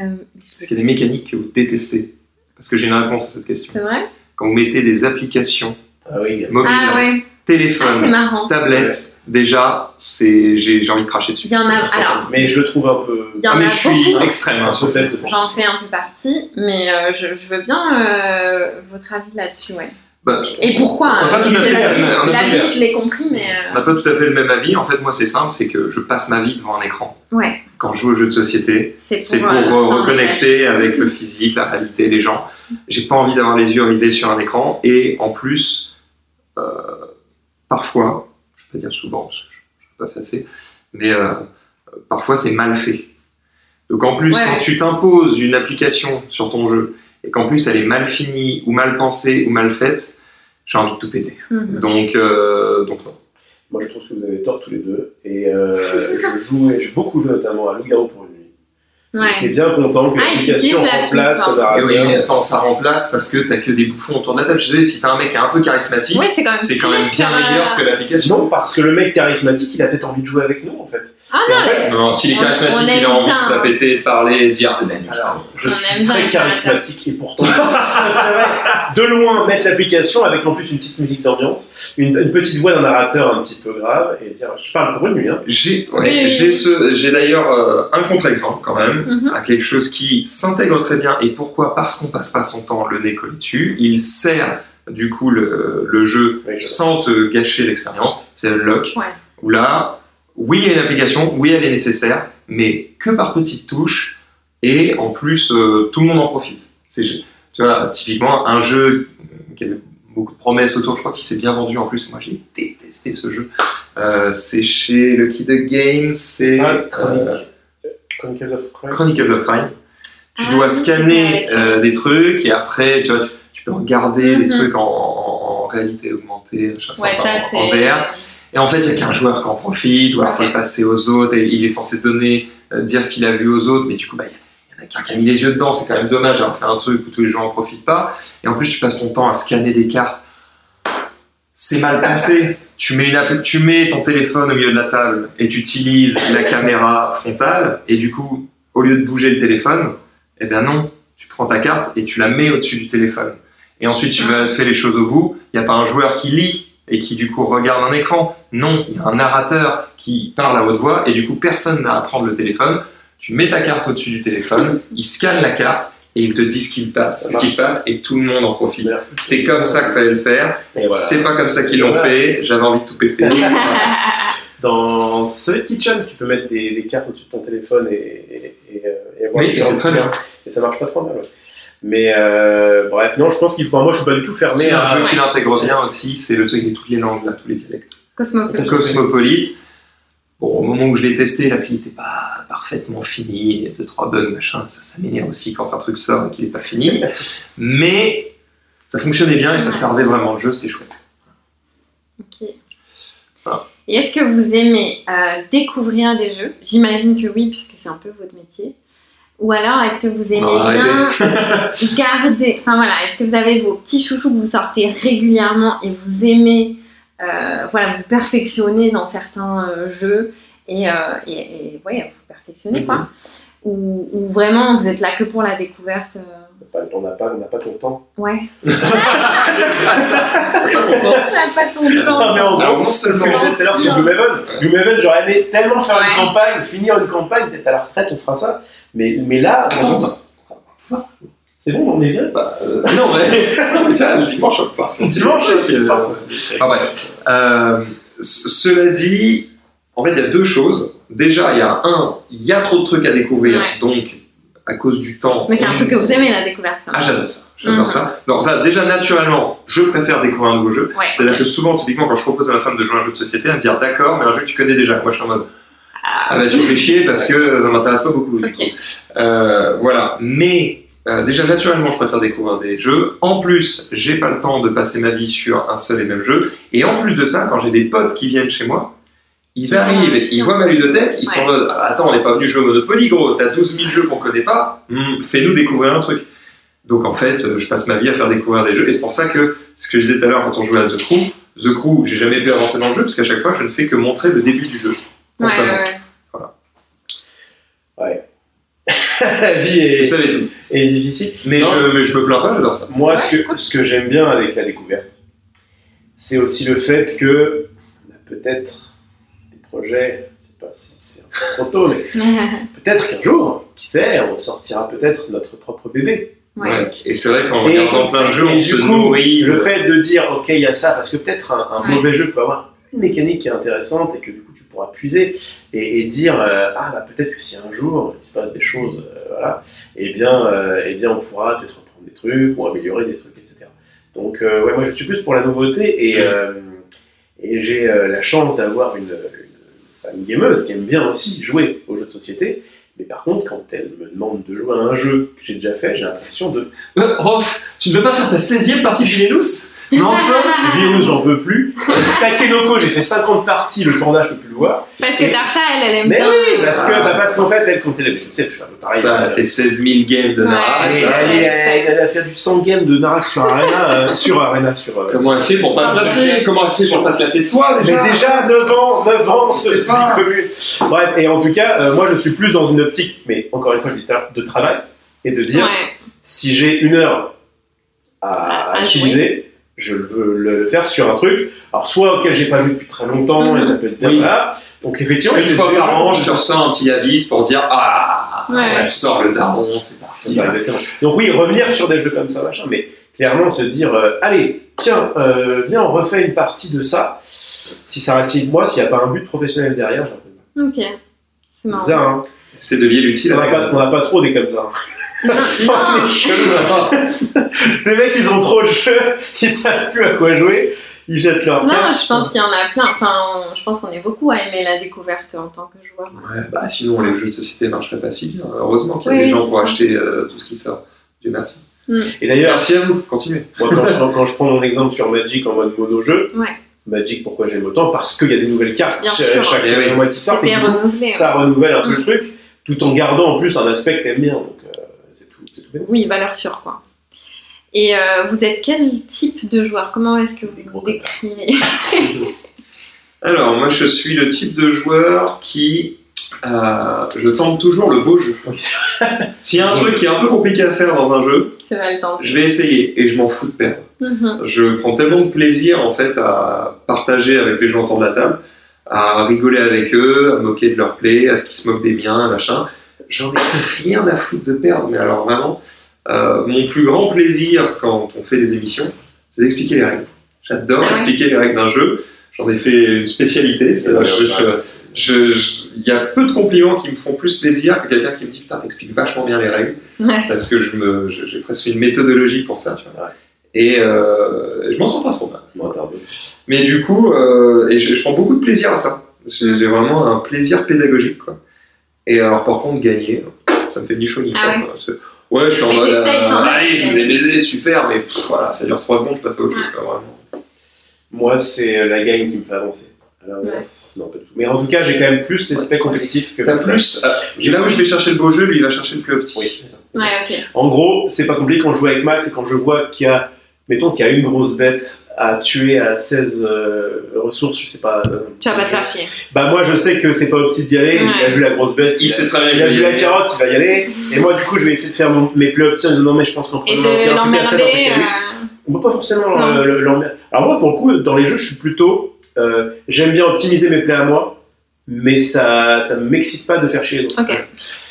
Est-ce qu'il y a des mécaniques que vous détestez? Parce que j'ai une réponse à cette question. c'est vrai? Quand vous mettez des applications Ah oui, mobiles, Ah ouais. Ah, téléphone, marrant. tablette, déjà, c'est j'ai j'ai envie de cracher dessus. Il y en a. Alors, mais je le trouve un peu. il y en Ah, mais a je suis beaucoup. extrême, hein, sur penser J'en fais un peu partie, mais euh, je, je veux bien euh, votre avis là-dessus, ouais. Bah, Et pourquoi On a pas hein, tout à fait la même- on a vie, la pas vie, fait- je l'ai compris, mais On n'a euh, pas tout à fait le même avis. En fait, moi, c'est simple, c'est que je passe ma vie devant un écran. ouais, Quand je joue aux jeux de société, c'est pour, pour euh, euh, reconnecter avec le physique, la réalité, les gens. J'ai pas envie d'avoir les yeux rivés sur un écran. Et en plus, euh, parfois, je peux pas dire souvent, parce que je ne suis pas facé, mais euh, parfois c'est mal fait. Donc en plus, Ouais. quand tu t'imposes une application sur ton jeu et qu'en plus elle est mal finie ou mal pensée ou mal faite, j'ai envie de tout péter. Mhm. Donc, euh, donc non. Moi, je trouve que vous avez tort tous les deux. Et euh, je joue, et j'ai beaucoup joué notamment à Loup-Garou pour une nuit. J'étais bien content que Ah, l'application la remplace Et narrateur. oui, mais attends, ça remplace parce que t'as que des bouffons autour de la table. Je disais, si t'as un mec qui est un peu charismatique, Oui, c'est quand même c'est quand même bien faire, euh, meilleur que l'application. Non, parce que le mec charismatique, il a peut-être envie de jouer avec nous, en fait. Ah non, en fait, Non, s'il est charismatique, il a envie bien, de s'appêter, de parler de dire la nuit. Alors, je On suis très charismatique et pourtant, de loin mettre l'application avec en plus une petite musique d'ambiance, une, une petite voix d'un narrateur un petit peu grave et dire Je parle pour une nuit, hein. J'ai ouais, Oui, d'ailleurs euh, un contre-exemple quand même Mhm. à quelque chose qui s'intègre très bien. Et pourquoi Parce qu'on passe pas son temps le nez collé dessus. Il sert du coup le, le jeu Oui, je- sans te gâcher l'expérience. C'est Unlock. Ouais. Où là, oui, il y a une application, oui, elle est nécessaire, mais que par petites touches. Et en plus, euh, tout le monde en profite. C'est, tu vois, typiquement, un jeu qui avait beaucoup de promesses autour, je crois qu'il s'est bien vendu en plus. Moi, j'ai détesté ce jeu. Euh, c'est chez Lucky the Games, c'est Ah, euh, Chronic- Chronicles of Crime. Chronicles of Crime. Tu Ah dois scanner euh, des trucs et après, tu vois, tu, tu peux regarder des Mhm. trucs en, en- en réalité augmentée, chaque fois, Ouais, enfin, ça en- c'est. Et en fait, il n'y a qu'un joueur qui en profite, ou alors il passer aux autres, et il est censé donner, euh, dire ce qu'il a vu aux autres, mais du coup, bah, il y en a qu'un qui a mis les yeux dedans, c'est quand même dommage d'avoir fait un truc où tous les gens en profitent pas. Et en plus, tu passes ton temps à scanner des cartes. C'est mal pensé. Tu mets, une tu mets ton téléphone au milieu de la table et tu utilises la caméra frontale, et du coup, au lieu de bouger le téléphone, eh bien non, tu prends ta carte et tu la mets au-dessus du téléphone. Et ensuite, tu vas faire les choses au bout. Il n'y a pas un joueur qui lit et qui du coup regarde un écran. Non, il y a un narrateur qui parle à haute voix et du coup personne n'a à prendre le téléphone. Tu mets ta carte au-dessus du téléphone, il scanne la carte et il te dit ce qu'il passe, ce qui se passe et tout le monde en profite. C'est comme ça qu'il fallait le faire. Voilà. C'est pas comme ça qu'ils l'ont fait. J'avais envie de tout péter. Dans Solid Kitchen, tu peux mettre des, des cartes au-dessus de ton téléphone et, et, et, euh, et avoir Oui, et c'est très bien. Et ça marche pas trop mal. ouais. Mais euh, bref, non, je pense qu'il faut. Moi, je suis pas du tout fermé C'est un jeu qui l'intègre bien aussi, c'est le truc avec toutes les langues, là, tous les dialectes. Cosmopolite. Cosmopolite. Bon, au moment où je l'ai testé, l'appli n'était pas parfaitement finie, il y a deux, trois bugs, machin, ça, ça m'énerve aussi quand un truc sort et qu'il n'est pas fini. Mais ça fonctionnait bien et ça servait vraiment le jeu, c'était chouette. Ok. Voilà. Et est-ce que vous aimez euh, découvrir des jeux? J'imagine que oui, puisque c'est un peu votre métier. Ou alors, est-ce que vous aimez Non, bien garder. Enfin voilà, est-ce que vous avez vos petits chouchous que vous sortez régulièrement et vous aimez euh, voilà, vous perfectionner dans certains euh, jeux et, euh, et, et ouais, vous perfectionnez quoi ou, ou vraiment vous êtes là que pour la découverte euh, On n'a pas, on n'a pas ton temps. Ouais. Pas content. La pas ton temps. Non, mais en gros, non c'est ce que je seulement. disais tout à l'heure sur Gloomhaven. Gloomhaven, j'aurais aimé tellement faire une campagne, finir une campagne, peut-être à la retraite, on fera ça. Mais, mais là, non, c'est bon, on est bien. bah, euh, non, mais, non, tiens, le dimanche, on sortir. Dimanche, Ah, Ah ouais. Euh, cela dit, en fait, il y a deux choses. Déjà, il y a un, il y a trop de trucs à découvrir, Ouais. donc à cause du temps. Mais c'est un truc que vous aimez, la découverte. quand Ah, j'adore ça. J'adore Mhm. ça. Donc, enfin, déjà, naturellement, je préfère découvrir un nouveau jeu. Ouais, C'est-à-dire que souvent, typiquement, quand je propose à ma femme de jouer à un jeu de société, elle me dit ah, d'accord, mais un jeu que tu connais déjà. Moi, je suis en mode ah bah tu fais chier parce que ça m'intéresse pas beaucoup. du coup. Euh, voilà. Mais euh, déjà, naturellement, je préfère découvrir des jeux. En plus, j'ai pas le temps de passer ma vie sur un seul et même jeu. Et en plus de ça, quand j'ai des potes qui viennent chez moi, ils arrivent, ils voient ma ludothèque, ils sont en mode Ah, Attends, on n'est pas venu jouer au Monopoly, gros, t'as 12 000 jeux qu'on connaît pas, Hmm, fais-nous découvrir un truc. Donc en fait, euh, je passe ma vie à faire découvrir des jeux. Et c'est pour ça que, ce que je disais tout à l'heure quand on jouait à The Crew, The Crew, j'ai jamais pu avancer dans le jeu, parce qu'à chaque fois, je ne fais que montrer le début du jeu. Ouais, Constamment. ouais, ouais. la vie Vous est, savez tout. est difficile. Mais Non. je, mais je me plains pas, j'adore ça. Moi, Ouais, ce que, cool. ce que j'aime bien avec la découverte, c'est aussi le fait que on a peut-être des projets, je sais pas si c'est un peu trop tôt, mais peut-être qu'un jour, qui sait, on sortira peut-être notre propre bébé. Ouais. Ouais. Et c'est vrai qu'en regardant plein de jeux, et on du se coup, nourrit. Le fait de dire, ok, il y a ça, parce que peut-être un, un Ouais. mauvais jeu peut avoir une mécanique qui est intéressante et que du coup puiser et, et dire, euh, ah bah peut-être que si un jour il se passe des choses, euh, voilà, eh bien, euh, eh bien on pourra peut-être reprendre des trucs ou améliorer des trucs, etc. Donc ouais, moi je suis plus pour la nouveauté et, et j'ai la chance d'avoir une, une femme gameuse qui aime bien aussi jouer aux jeux de société. Mais par contre, quand elle me demande de jouer à un jeu que j'ai déjà fait, j'ai l'impression de Rof, tu ne veux pas faire ta 16e partie de Villenous Mais enfin Virus, j'en peux plus. Takenoko, j'ai fait 50 parties, le panda, je peux plus le voir. Parce que Darsa, elle, elle aime Mais bien. oui, parce que Ah. bah, parce qu'en fait, elle, quand elle est. Je sais, je suis un peu pareil. Ça a elle, fait 16 000 games de Ouais. Nara. elle, a fait du 100 games de Narak sur Arena. euh, sur Arena, sur. euh, Comment elle fait pour pas se lasser Comment elle fait pour pas se lasser de toi Mais déjà déjà 9 ans, 9 ans, c'est pas. Bref, et en tout cas, euh, moi je suis plus dans une optique, mais encore une fois, je dis de travail, et de dire Ouais. si j'ai une heure à, À- à utiliser, je veux le faire sur un truc, alors soit auquel j'ai pas joué depuis très longtemps, Mhm. et ça peut être bien Oui. là. Donc effectivement, Une a fois par an, je te ressens un petit avis pour dire Ah, Ouais. elle sort le daron, c'est parti. ça. Donc oui, revenir sur des jeux comme ça, machin, mais clairement se dire, euh, allez, tiens, euh, viens, on refait une partie de ça. Si ça reste moi, s'il n'y a pas un but professionnel derrière, j'ai un peu Ok. C'est marrant. Hein C'est de lier l'utile On n'a pas, on n'a pas trop des comme ça. Les mecs, ils ont trop de jeux, ils savent plus à quoi jouer, ils jettent leur non, carte. je pense qu'il y en a plein. Enfin, je pense qu'on est beaucoup à aimer la découverte en tant que joueur. Ouais, bah sinon les jeux de société marcheraient pas si bien. Heureusement qu'il y a Oui, des gens pour ça. acheter euh, tout ce qui sort. Dieu merci. Et d'ailleurs, Merci à vous, continuez. moi, quand, quand- quand je prends mon exemple sur Magic en mode mono-jeu, Ouais. Magic, pourquoi j'aime autant? Parce qu'il y a des nouvelles cartes chaque, sûr. chaque Eh mois qui sortent. et coup, ça renouvelle un peu Mm. le truc, tout en gardant en plus un aspect que t'aimes bien. Donc, euh, c'est tout, c'est tout bien. Oui, valeur sûre, quoi. Et euh, vous êtes quel type de joueur? Comment est-ce que vous vous décririez Alors, moi je suis le type de joueur qui. euh, je tente toujours le beau jeu. S'il y a un truc qui est un peu compliqué à faire dans un jeu, C'est mal temps. je vais essayer et je m'en fous de perdre. Mhm. Je prends tellement de plaisir en fait à partager avec les gens autour de la table, à rigoler avec eux, à moquer de leur play, à ce qu'ils se moquent des miens, machin. J'en ai rien à foutre de perdre, mais alors vraiment, euh, mon plus grand plaisir quand on fait des émissions, c'est d'expliquer les règles. J'adore Ah ouais. expliquer les règles d'un jeu. J'en ai fait une spécialité. Il y a peu de compliments qui me font plus plaisir que quelqu'un qui me dit putain t'expliques vachement bien les règles Ouais. parce que je me je- j'ai presque une méthodologie pour ça tu vois. Ouais. et euh, je m'en sens pas trop mal mais du coup euh, et je, je prends beaucoup de plaisir à ça j'ai j'ai vraiment un plaisir pédagogique quoi et alors par contre gagner ça me fait ni chaud ni Ah froid, quoi. C'est- ouais je suis en mode même, allez je vous ai baisé super mais pff, voilà ça dure 3 secondes je passe à autre chose vraiment Moi, c'est euh, la game qui me fait avancer. À l'inverse, non, pas du tout. Mais en tout cas, j'ai quand même plus l'aspect compétitif que t'as plus euh, là où je vais chercher le beau jeu lui il va chercher le plus optique Oui, ça. Ouais. En gros, c'est pas compliqué quand je joue avec Max et quand je vois qu'il y a, mettons qu'il y a une grosse bête à tuer à 16 euh, ressources, je sais pas. euh, Tu vas pas te faire chier. Bah, moi, je sais que c'est pas optique d'y aller. Il a vu la grosse bête. il sait très bien Il a vu la carotte, il va y aller. Et moi, du coup, je vais essayer de faire mon- mes plus options en disant non, mais je pense un à 16, on peut euh, pas forcément euh, l'emmerder. Alors moi, pour le coup, dans les jeux, je suis plutôt... euh, J'aime bien optimiser mes plays à moi, mais ça ça m'excite pas de faire chier les autres. Ok.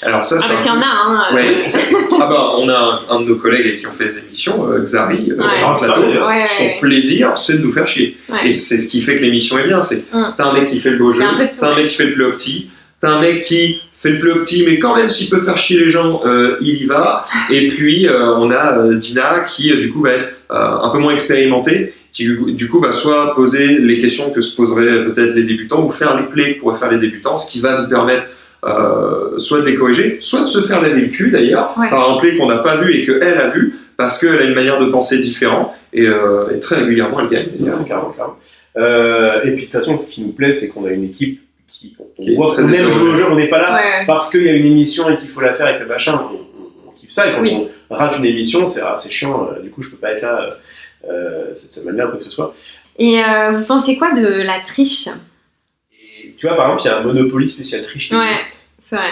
Alors ça, Ah, c'est parce un qu'il y en a, hein. euh, Ouais. ah bah on a un, un de nos collègues qui ont fait des émissions, euh, Xari, euh, Ouais. un plateau. Ouais, ouais, Son ouais. plaisir, c'est de nous faire chier. Ouais. Et c'est ce qui fait que l'émission est bien. C'est Mm. t'as un mec qui fait le beau jeu, t'as un mec qui fait le plus opti, t'as un mec qui fait le plus opti, mais quand même s'il peut faire chier les gens, euh, il y va. Et puis euh, on a euh, Dina qui euh, du coup va être euh, un peu moins expérimentée, qui du coup va soit poser les questions que se poseraient peut-être les débutants ou faire les plays que pourraient faire les débutants, ce qui va nous permettre euh, soit de les corriger, soit de se faire laver le cul d'ailleurs Ouais. par un play qu'on n'a pas vu et qu'elle a vu parce qu'elle a une manière de penser différente et, euh, et très régulièrement elle gagne. d'ailleurs. Ouais, carrément, carrément. Euh, et puis de toute façon, ce qui nous plaît, c'est qu'on a une équipe qui, on Qui voit très qu'on aime jouer au jeu, on n'est pas là Ouais. parce qu'il y a une émission et qu'il faut la faire et que machin, on, on- on kiffe ça. Et quand Oui. on rate une émission, c'est ah, chiant, euh, du coup, je peux pas être là euh, cette semaine-là ou quoi que ce soit. Et euh, vous pensez quoi de la triche? Et tu vois, par exemple, il y a un Monopoly spécial triche qui Ouais. C'est vrai.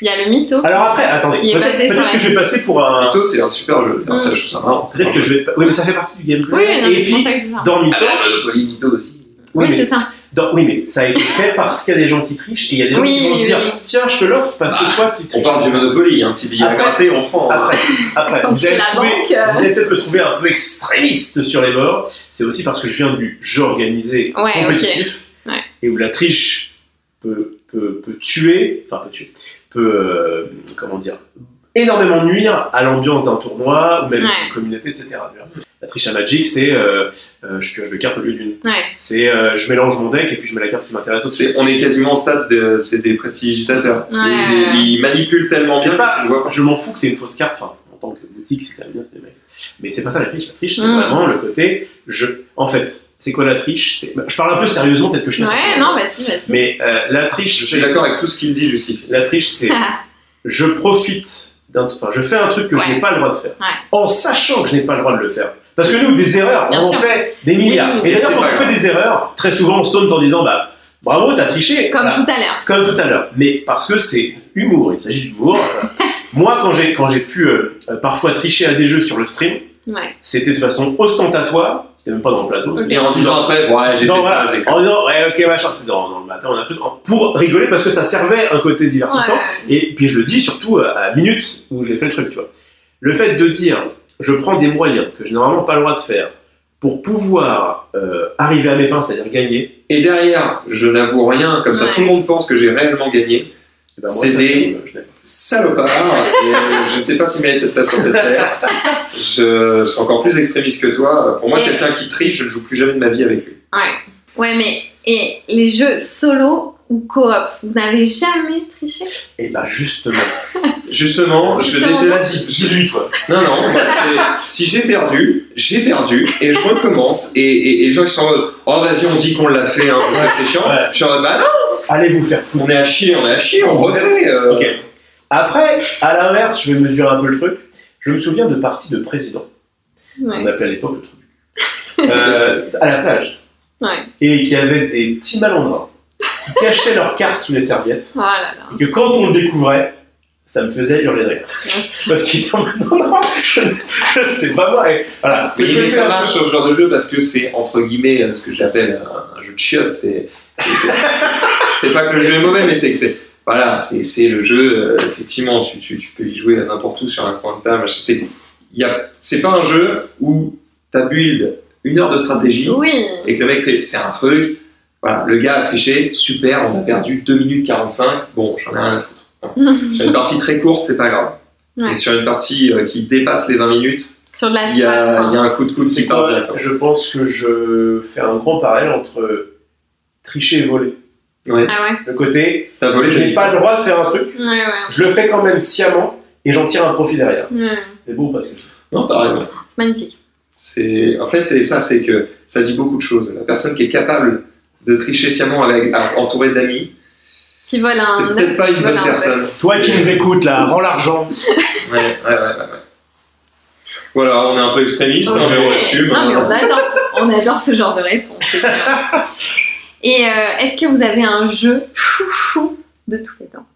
Il y a le mytho. Alors après, attendez, peut-être la- que je vais passer pour un. Mytho, c'est un super jeu. Alors, ça, je trouve ça marrant. Peut-être que je vais. Oui, mais ça fait partie du gameplay. Oui, non, et mais c'est pour puis, ça que je dis ça. dans Mytho. Ah ben, Monopoly, Mytho aussi. Oui, mais c'est ça. Dans- oui, mais ça a été fait parce qu'il y a des gens qui trichent et il y a des gens Oui, qui vont se oui, dire oui. Tiens, je te l'offre parce que Bah, toi, tu On triches. parle du Monopoly, un petit billet à Après- gratter, on prend. hein. Après, après vous, allez trouver- banque, euh. vous allez peut-être me trouver un peu extrémiste sur les bords. C'est aussi parce que je viens du jeu organisé Ouais, compétitif. Ouais. et où la triche peut, peut, peut tuer, enfin peut tuer, peut, euh, comment dire, énormément nuire à l'ambiance d'un tournoi ou même Ouais. d'une communauté, etc. La triche à Magic, c'est euh, euh, je pioche deux cartes au lieu d'une. Ouais. C'est euh, je mélange mon deck et puis je mets la carte qui m'intéresse aussi. On est quasiment au stade, de, c'est des prestidigitateurs. Ouais. Ils, ils manipulent tellement bien pas- que tu le vois pas. Je m'en fous que t'aies une fausse carte, enfin, en tant que boutique, c'est quand même bien, c'est des mecs. Mais c'est pas ça la triche. La triche, c'est Mm. vraiment le côté. Je... En fait, c'est quoi la triche? C'est- Je parle un peu sérieusement, peut-être que je Ouais, non, vas-y, vas-y. Mais euh, la triche, Je suis d'accord avec tout ce qu'il dit jusqu'ici. La triche, c'est. je profite d'un. Enfin, je fais un truc que je n'ai pas le droit de faire. Ouais. En sachant que je n'ai pas le droit de le faire. Parce que nous, des erreurs, Bien on en sûr. fait des milliards. Oui, Et d'ailleurs, quand on fait des erreurs, très souvent on se tourne en disant bah bravo, t'as triché. Comme Voilà. tout à l'heure. Comme tout à l'heure. Mais parce que c'est humour, il s'agit d'humour. Euh, Moi, quand j'ai quand j'ai pu euh, euh, parfois tricher à des jeux sur le stream, Ouais. c'était de façon ostentatoire, c'était même pas dans le plateau. Et en disant après, ouais, j'ai Non, fait voilà, ça, en disant, ouais, ok, machin, c'est dans, dans le matin, on a un truc, pour rigoler, parce que ça servait un côté divertissant, Ouais. et puis je le dis surtout à la minute où j'ai fait le truc, tu vois. Le fait de dire, je prends des moyens que je n'ai normalement pas le droit de faire pour pouvoir euh, arriver à mes fins, c'est-à-dire gagner, Et derrière, je n'avoue rien, comme ça tout le monde pense que j'ai réellement gagné. eh ben, C'est des- ça me- je n'aime pas. Salopard, et, euh, je ne sais pas s'il mérite cette place sur cette terre. Je, je suis encore plus extrémiste que toi. Pour moi, Et- quelqu'un qui triche, je ne joue plus jamais de ma vie avec lui. Ouais. Ouais, mais et les jeux solo ou coop, vous n'avez jamais triché? Et bah justement, Justement, Justement. je déteste. vas-y, dis-lui, quoi. Non, non, c'est- si j'ai perdu, j'ai perdu, et je recommence, et, et- et les gens qui sont en mode, oh vas-y, on dit qu'on l'a fait, hein, parce que c'est chiant. Ouais. Je suis en mode, bah non, Allez vous faire foutre. on est à chier, on est à chier, on refait. euh. Ok. Après, à l'inverse, je vais mesurer un peu le truc. Je me souviens de parties de président. On Ouais. appelait à l'époque le truc. Euh, à la plage. Ouais. Et qui avaient des petits malandrins qui cachaient leurs cartes sous les serviettes. Oh là là. Et que quand on le découvrait, ça me faisait hurler de rire. Parce qu'il était en mode, non, non, je ne sais- pas moi. Voilà. Mais, mais que ça marche sur ce genre de jeu parce que c'est entre guillemets euh, ce que j'appelle un, un jeu de chiottes. C'est c'est- pas que le jeu est mauvais, mais c'est que c'est voilà, c'est c'est le jeu. euh, effectivement, tu, tu, tu peux y jouer n'importe où sur un coin de table. C'est il y a c'est pas un jeu où t'as build une heure de stratégie Oui. et que le mec. C'est un truc. Voilà, le gars a triché, super, on a perdu 2 minutes 45. Bon, j'en ai rien à foutre. Voilà. Sur une partie très courte, c'est pas grave. Ouais. Et sur une partie euh, qui dépasse les 20 minutes, Sur de la il y a, strat. il y a un coup de coude C'est qui part directement. Je pense que je fais un grand parallèle entre tricher et voler. Ouais. Ah ouais. Le côté, T'as volé, je j'ai n'ai pas le droit de faire un truc, Ouais, ouais. je le fais quand même sciemment et j'en tire un profit derrière. ouais. C'est beau parce que Non, t'as raison. C'est magnifique. C'est, en fait, c'est ça, c'est que ça dit beaucoup de choses. La personne qui est capable de tricher sciemment avec, à- entourée d'amis, Qui vole un. c'est peut-être pas une bonne un personne. toi qui nous écoutes là, rends l'argent. Ouais, ouais, ouais, ouais. ouais. Voilà, on est un peu extrémiste, hein, mais on assume. Non, mais hein. on adore, on adore ce genre de réponse. Et euh, est-ce que vous avez un jeu chouchou de tous les temps?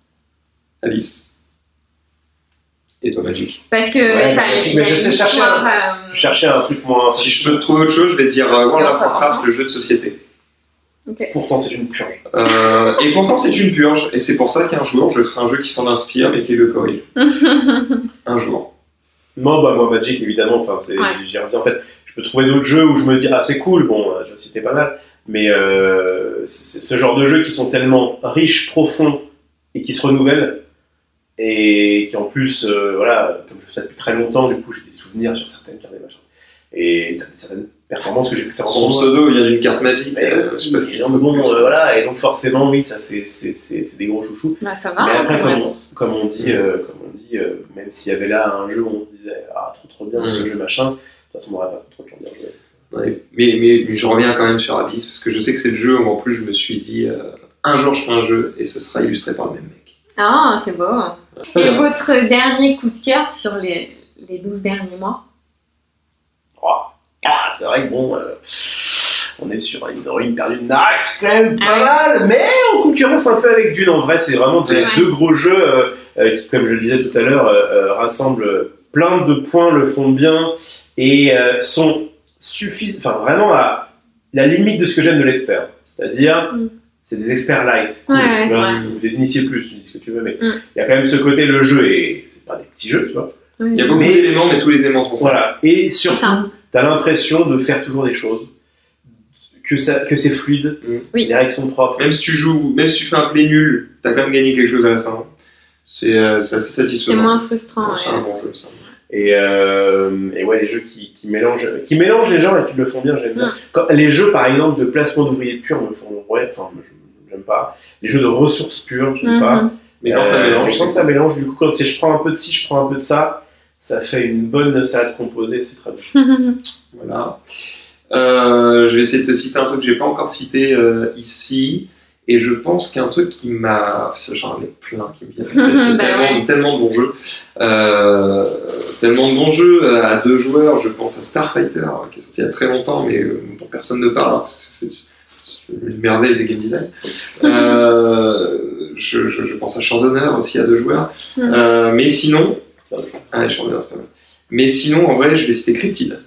Alice. Et toi, Magic? Parce que Ouais, a mais je sais chercher histoire, euh, Je cherchais un truc moins. Si je peux trouver autre chose, je vais dire euh, World of Warcraft, le jeu de société. Pourtant, c'est une purge. Euh, et pourtant, c'est une purge. Et c'est pour ça qu'un jour, je ferai un jeu qui s'en inspire, mais qui le corrige. Un jour. Non, bah moi Magic évidemment, enfin c'est, Ouais. j'y reviens. En fait, je peux trouver d'autres jeux où je me dis ah c'est cool, bon, euh, je citais pas mal, mais euh, c'est ce genre de jeux qui sont tellement riches, profonds et qui se renouvellent et qui en plus, euh, voilà, comme je fais ça depuis très longtemps, du coup j'ai des souvenirs sur certaines cartes et machin et certaines performances que j'ai pu faire en Son pseudo vient d'une carte magique. Mais, euh, je sais pas ce qu'il euh, voilà, et donc forcément, oui, ça c'est, c'est, c'est, c'est des gros chouchous. Bah, ça va, Mais hein, après, comme comme, on dit, euh, comme on dit euh, même s'il y avait là un jeu où on disait ah trop trop bien ce Mhm. jeu machin, de toute façon on n'aurait pas trop de gens bien joué. Ouais. Mais, mais, mais je reviens quand même sur Abyss, parce que je sais que c'est le jeu où en plus je me suis dit euh, un jour je ferai un jeu et ce sera illustré par le même mec. Ah, c'est beau. Et votre dernier coup de cœur sur les, les 12 derniers mois? C'est vrai que bon, euh, on est sur une héroïne perdue de Narak quand même pas Ah mal, mais en concurrence un peu avec Dune. En vrai, c'est vraiment des Ouais. deux gros jeux euh, euh, qui, comme je le disais tout à l'heure, rassemblent plein de points, le font bien et euh, sont suffisants, enfin vraiment à la limite de ce que j'aime de l'expert. C'est-à-dire, Mm. c'est des experts light, Ouais, ouais, tu des initiés plus, tu dis ce que tu veux, mais il Mm. y a quand même ce côté, le jeu, et c'est pas des petits jeux, tu vois. Il y a beaucoup d'éléments, mais tous les éléments sont ça. Voilà. Et surtout, ça. Tu as l'impression de faire toujours des choses, que, ça, que c'est fluide, Mm. Oui. les règles sont propres. Même si tu joues, même si tu fais un play nul, t'as quand même gagné quelque chose à la fin. C'est euh, c'est assez C'est satisfaisant. moins frustrant. C'est un bon jeu. ça. Et, euh, et ouais, les jeux qui, qui, mélangent, qui mélangent les gens et qui le font bien, j'aime bien. Mm. Quand- les jeux, par exemple, de placement d'ouvriers purs me font. Ouais, enfin, je- j'aime pas. Les jeux de ressources pures, j'aime pas. Mhm. Mais quand ça Euh, mélange, mais quand c'est- ça mélange, du coup, quand c'est je prends un peu de ci, je prends un peu de ça, ça fait une bonne salade composée, c'est très bien. Voilà. Euh, je vais essayer de te citer un truc que j'ai pas encore cité euh, ici. Et je pense qu'un truc qui m'a. J'en ai plein qui me viennent. Bah tellement, tellement de bons jeux. Euh, tellement de bons jeux à deux joueurs. Je pense à Starfighter, qui est sorti il y a très longtemps, mais dont personne ne parle. que C'est une merveille des game design. Je, je, je pense à Champ d'honneur aussi à deux joueurs. Euh, mais sinon. Ça, Ah, Champ d'honneur, c'est pas mal. Mais sinon, en vrai, je vais citer Cryptid.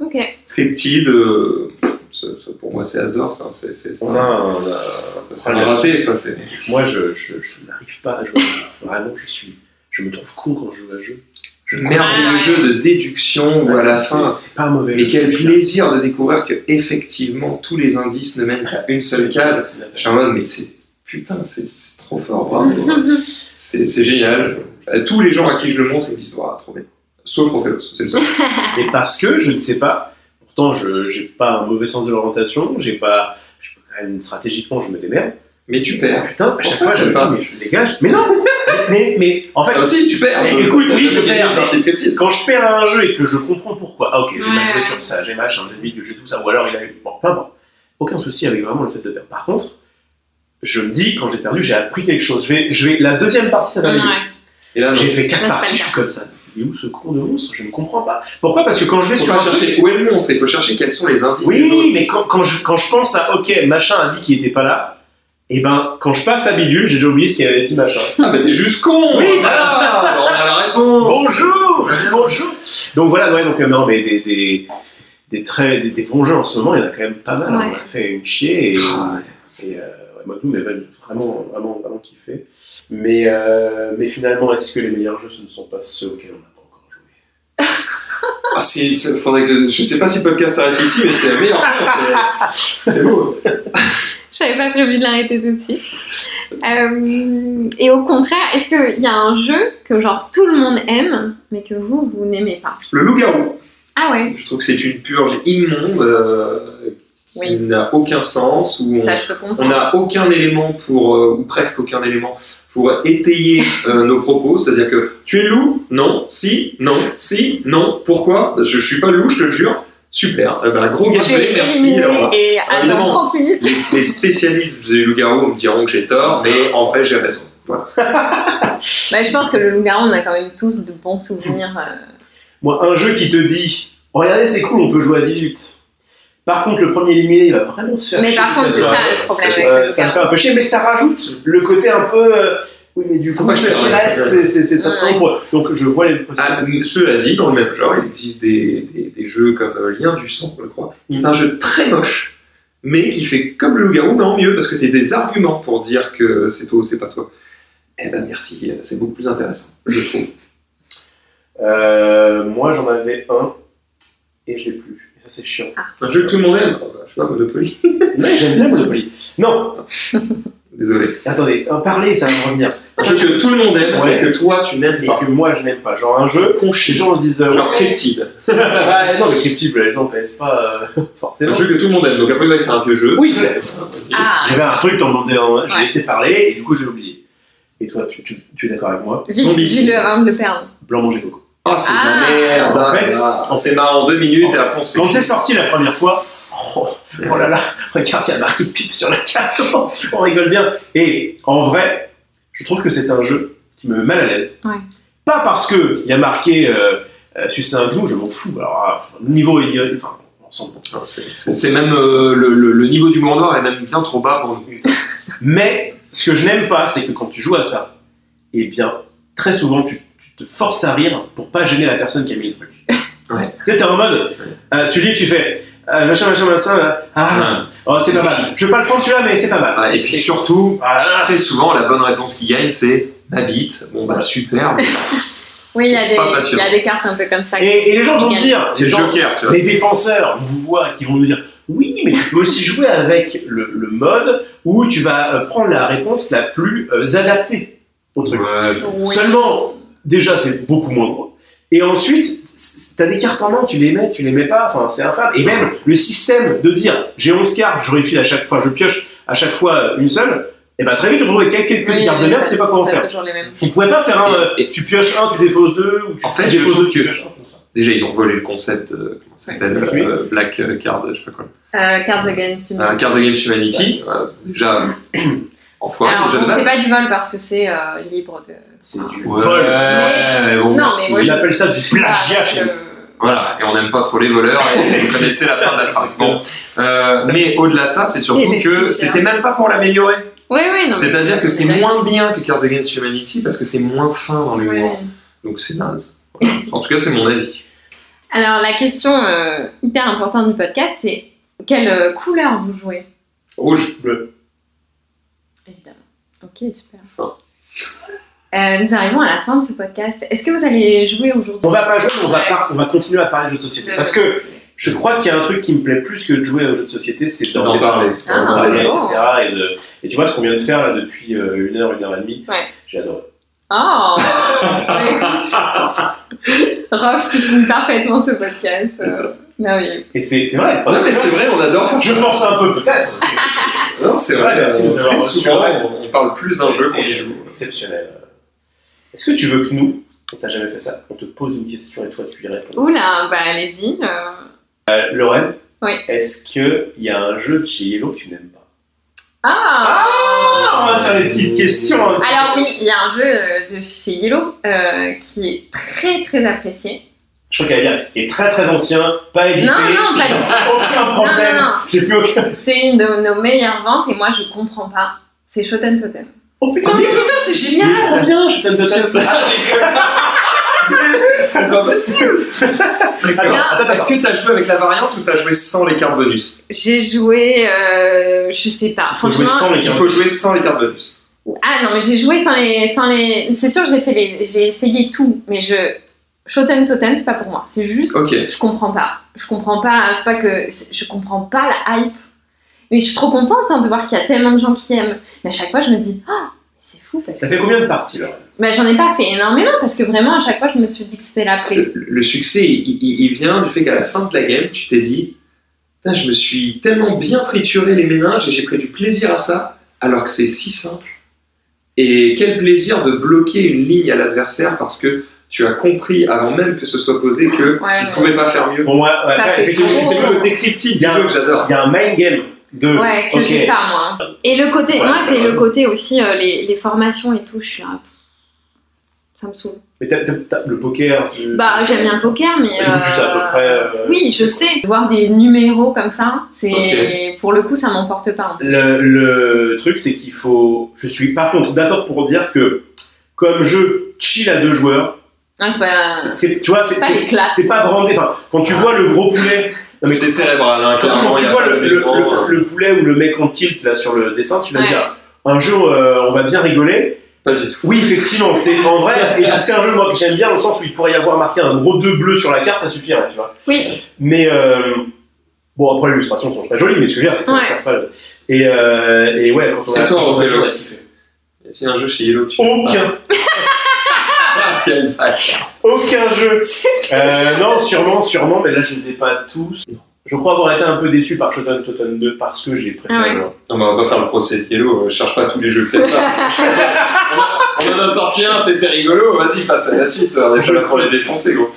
Ok. Cryptid, euh, ça- ça, pour moi, c'est Azor, ça. C'est c'est- c'est On a, un, on a- raté, ça. C'est moi, je, je, je n'arrive pas à jouer. Vraiment, je suis, je me trouve con quand je joue à un jeu. Je merveilleux Ah, jeu de déduction où à la fin. c'est pas un mauvais Mais jeu. quel plaisir de découvrir que effectivement tous les indices ne mènent qu'à une seule case. Je suis en mode, mais c'est putain, c'est c'est trop fort, bravo. C'est c'est génial. Euh, Tous les gens à qui je le montre, ils me disent, waouh, trop bien. Sauf Ophélos, c'est le seul. Mais parce que je ne sais pas. Pourtant, je j'ai pas un mauvais sens de l'orientation. J'ai pas. Je peux quand même stratégiquement, je me démerde. Mais tu perds. putain, à chaque fois, que je me dis, mais je dégage. Mais non mais, mais en fait, Ah, aussi, tu perds. Écoute, oui, je perds, quand je perds à un jeu et que je comprends pourquoi, ah ok, j'ai mal joué sur ça, j'ai machin, j'ai vide, j'ai tout ça, ou alors il a eu. Bon, peu importe. Aucun souci avec vraiment le fait de perdre. Par contre, je me dis, quand j'ai perdu, j'ai appris quelque chose. Je vais, je vais, la deuxième partie, ça va aller. Et là. J'ai fait quatre parties, je suis comme ça. Il est où ce con de monstre Je ne comprends pas. Pourquoi? Parce que quand je vais Faut sur pas un truc- chercher où est le monstre, il faut chercher quels sont les indices des autres. Oui, mais quand, quand, je, quand je pense à ok, machin a dit qu'il était pas là, et ben quand je passe à bidule, j'ai déjà oublié ce qu'il avait dit machin. Ah, bah t'es juste con Oui, voilà On a la réponse Bonjour Bonjour Donc voilà, ouais, donc euh, non, mais des, des, des, très, des, des bons jeux en ce moment, il y en a quand même pas mal. Ouais. On a fait une chier et, Ah, et euh, nous, mais vraiment, vraiment, vraiment kiffé. Mais, euh, mais finalement, est-ce que les meilleurs jeux, ce ne sont pas ceux auxquels on n'a pas encore joué? Ah, faudrait que, je sais pas si le podcast s'arrête ici, mais c'est la meilleure c'est beau. J'avais pas prévu de l'arrêter tout de suite. Euh, et au contraire, est-ce qu'il y a un jeu que genre tout le monde aime, mais que vous, vous n'aimez pas? Le loup-garou, Ah ouais, je trouve que c'est une purge immonde, euh, qui oui, n'a aucun sens, où on, n'a aucun élément pour, euh, ou presque aucun élément pour étayer euh, nos propos, c'est-à-dire que tu es loup Non, si, non, si, non, pourquoi? Je, je suis pas loup, je te le jure. Super, eh ben, gros Tu gameplay, es merci. alors, et attends 30 minutes. les, les spécialistes du loup-garou me diront que j'ai tort, mais en vrai j'ai raison. Voilà. Bah, je pense que le loup-garou, on a quand même tous de bons souvenirs. euh. Moi, un jeu qui te dit Regardez, c'est cool, on peut jouer à 18. Par contre, le premier éliminé, il va vraiment se faire Mais chier par toute contre, c'est ça le problème Euh, avec le ça me fait un peu chier, mais ça rajoute le côté un peu. euh, Oui, mais du Faut coup, pas je faire, ouais. reste, c'est très Ouais. pour eux. Donc je vois les possibilités. Ah, cela dit, dans le même genre, il existe des, des, des jeux comme euh, Lien du sang, je crois, qui est un jeu très moche, mais qui fait comme le loup-garou, mais en mieux, parce que tu as des arguments pour dire que c'est toi ou c'est pas toi. Eh ben merci, euh, c'est beaucoup plus intéressant, je trouve. Euh, moi, j'en avais un et je l'ai plus. C'est chiant. Un jeu que tout le monde aime, je sais pas, Monopoly. Non, j'aime bien Monopoly. Non, Désolé. attendez, euh, parlez, ça va me revenir. Un jeu que tout le monde aime, Ouais. et que toi tu n'aimes Et que moi, je n'aime pas. Genre un jeu, les gens se disent. euh, Genre ouais. Cryptid. Non, mais Cryptid, les gens ne connaissent pas euh, forcément. un jeu que tout le monde aime, donc après ouais, c'est un vieux jeu. Oui. Ah, J'avais un truc dans mon déant, j'ai Ouais. laissé parler et du coup, j'ai oublié. Et toi, tu, tu, tu es d'accord avec moi? Zombie. dis-le avant de le perdre. Blanc manger coco. Ah, c'est de Ah. la merde. En fait, Ah, c'est marrant deux minutes et après on se Quand c'est sorti la première fois, oh, oh là là, regarde, il y a marqué pipe sur la carte, on rigole bien. Et en vrai, je trouve que c'est un jeu qui me met mal à l'aise. Ouais. Pas parce qu'il y a marqué euh, euh, sucer un gnou, je m'en fous. Alors, ah, niveau idiot, enfin, on s'en c'est- même euh, le, le- le niveau d'humour noir est même bien trop bas pour nous. Mais ce que je n'aime pas, c'est que quand tu joues à ça, eh bien, très souvent, tu, tu te forces à rire pour pas gêner la personne qui a mis le truc. Ouais. Tu sais, t'es en mode, euh, tu lis, tu fais, euh, machin, machin, machin, là. ah, oh, c'est pas mal. Je veux pas le prendre celui-là, mais c'est pas mal. Ah, et puis surtout, Ah, très souvent, la bonne réponse qui gagne, c'est ma bite. Bon bah super. Oui, il y, a des- cartes un peu comme ça. Et, et les gens vont me dire, C'est les, le gens- Joker, tu vois. les défenseurs vous voient qui vont nous dire, oui, mais tu peux aussi jouer avec le, le mode où tu vas euh, prendre la réponse la plus euh, adaptée au truc. Ouais. Oui. Seulement, déjà, c'est beaucoup moins drôle. Et ensuite, t'as des cartes en main, tu les mets, tu les mets pas, enfin, c'est infâme. Et même le système de dire, j'ai 11 cartes, je refile à chaque fois, je pioche à chaque fois une seule, et ben très vite, tu te retrouves avec quelques Oui, cartes de merde, tu sais pas comment faire. On pourrait pas faire un, euh, Et- et- tu pioches un, tu défausses deux, ou tu En fait, défausses deux, tu pioches un, comme ça. Déjà, ils ont volé le concept de. Comment ça s'appelle Oui. euh, Black Card, je sais pas quoi. Euh, Cards Against Euh, Humanity. Cards Against Humanity. euh, déjà, en fois, Alors, déjà de c'est pas du vol parce que c'est euh, libre de. C'est du Ouais, vol. mais bon, Non, mais moi, Il appelle ça du plagiat chez euh, nous. Voilà, et on n'aime pas trop les voleurs, et vous connaissez la fin de la phrase. Bon. Euh, mais au-delà de ça, c'est surtout les que c'était même pas pour l'améliorer. Oui, oui, C'est-à-dire que c'est moins bien que Cards Against Humanity parce que c'est moins fin dans l'humour. Ouais. Donc c'est naze. Voilà. En tout cas, c'est mon avis. Alors, la question euh, hyper importante du podcast, c'est quelle euh, couleur vous jouez? Rouge. Bleu. Évidemment. Ok, super. Euh, nous arrivons à la fin de ce podcast. Est-ce que vous allez jouer aujourd'hui? On va pas jouer, on va, Ouais. par- on va continuer à parler de jeux de société. Parce que je crois qu'il y a un truc qui me plaît plus que de jouer aux jeux de société, c'est d'en parler. Ah, parler, etc. Et, de- et tu vois ce qu'on vient de faire là depuis euh, une heure, une heure et demie. Ouais. J'ai adoré. Oh Écoute, Rof, tu finis parfaitement ce podcast. Euh, merveilleux. Et c'est vrai. Non, mais c'est vrai, on adore. Je force un peu peut-être. Non, c'est vrai, très souvent, on parle plus d'un jeu qu'on y joue. Exceptionnel. Est-ce que tu veux que nous, on t'a jamais fait ça, on te pose une question et toi tu y réponds Oula, bah allez-y. euh. Euh, Lorraine Oui. Est-ce qu'il y a un jeu de chez Yellow que tu n'aimes pas? Ah, On va petites questions. hein. Alors oui, il y a un jeu euh, de chez Yellow euh, qui est très très apprécié. Je crois qu'elle dire, il est très très ancien, pas édité. Non, non, pas du tout. Aucun problème. J'ai plus aucun. C'est une de nos meilleures ventes et moi je comprends pas. C'est Shoten Totem. Oh putain, mais putain, c'est trop bien, je t'aime de. C'est pas possible. Attends, attends, Est-ce que t'as joué avec la variante ou t'as joué sans les cartes bonus J'ai joué, euh, je sais pas. Faut jouer Franchement, sans les Il faut jouer sans les cartes bonus. Ah non, mais j'ai joué sans les, sans les. C'est sûr, j'ai fait les, j'ai essayé tout, mais je Shoten Totem, c'est pas pour moi. C'est juste, Ok. je comprends pas. Je comprends pas. C'est pas que je comprends pas la hype. Mais je suis trop contente hein, de voir qu'il y a tellement de gens qui aiment. Mais à chaque fois, je me dis, oh, c'est fou parce que. Ça fait combien de parties, Lorraine Mais j'en ai pas fait énormément parce que vraiment, à chaque fois, je me suis dit que c'était la plaie. Le, le succès, il, il- il vient du fait qu'à la fin de la game, tu t'es dit Je me suis tellement bien trituré les méninges et j'ai pris du plaisir à ça, alors que c'est si simple. Et quel plaisir de bloquer une ligne à l'adversaire parce que tu as compris avant même que ce soit posé que Ouais, tu ne ouais. pouvais pas faire mieux. Pour moi, ouais, c'est le côté cryptique du jeu que j'adore. Il y a un main game de. Ouais, que ok, j'ai pas moi. Et le côté, Ouais, moi, c'est le côté aussi, euh, les, les formations et tout, je suis là. ça me saoule. Mais t'as- le poker. tu- Bah, j'aime bien le poker, mais. Tu sais à peu euh, près. euh, Oui, je sais. Voir des numéros comme ça, c'est. Pour le coup, ça m'emporte pas. Le, le truc, c'est qu'il faut. Je suis par contre d'accord pour dire que, comme jeu chill à deux joueurs, c'est pas. tu vois, c'est pas brandé. Enfin, quand tu vois le gros poulet. Non, mais C'est quand- cérébral, hein, Quand, clairement. tu y a vois pas le, le- d'amusement, le- le poulet ou le mec en kilt là sur le dessin, tu vas Ouais. dire un jeu euh, on va bien rigoler. Pas du tout. Oui, effectivement, c'est en vrai. Et puis c'est un jeu moi que j'aime bien dans le sens où il pourrait y avoir marqué un gros 2 bleu sur la carte, ça suffirait, tu vois. Oui. Mais euh, bon, après les illustrations sont très jolies, mais ce que je veux dire, c'est que ça Ouais. pas. Et, euh, et ouais, quand on Et a toi, quand on a un jeu chez Yellow tu Aucun, Ah, quel vache. aucun jeu. Euh, non, sûrement, sûrement, mais là je les ai pas tous. Je crois avoir été un peu déçu par Shoten Totten 2 parce que j'ai préféré. Ah ouais. Non, mais on va pas faire le procès de Yellow, euh, cherche pas tous les jeux t'aimes pas. on en a sorti un, c'était rigolo, vas-y, passe à la suite, on est pas là pour les défoncer, gros.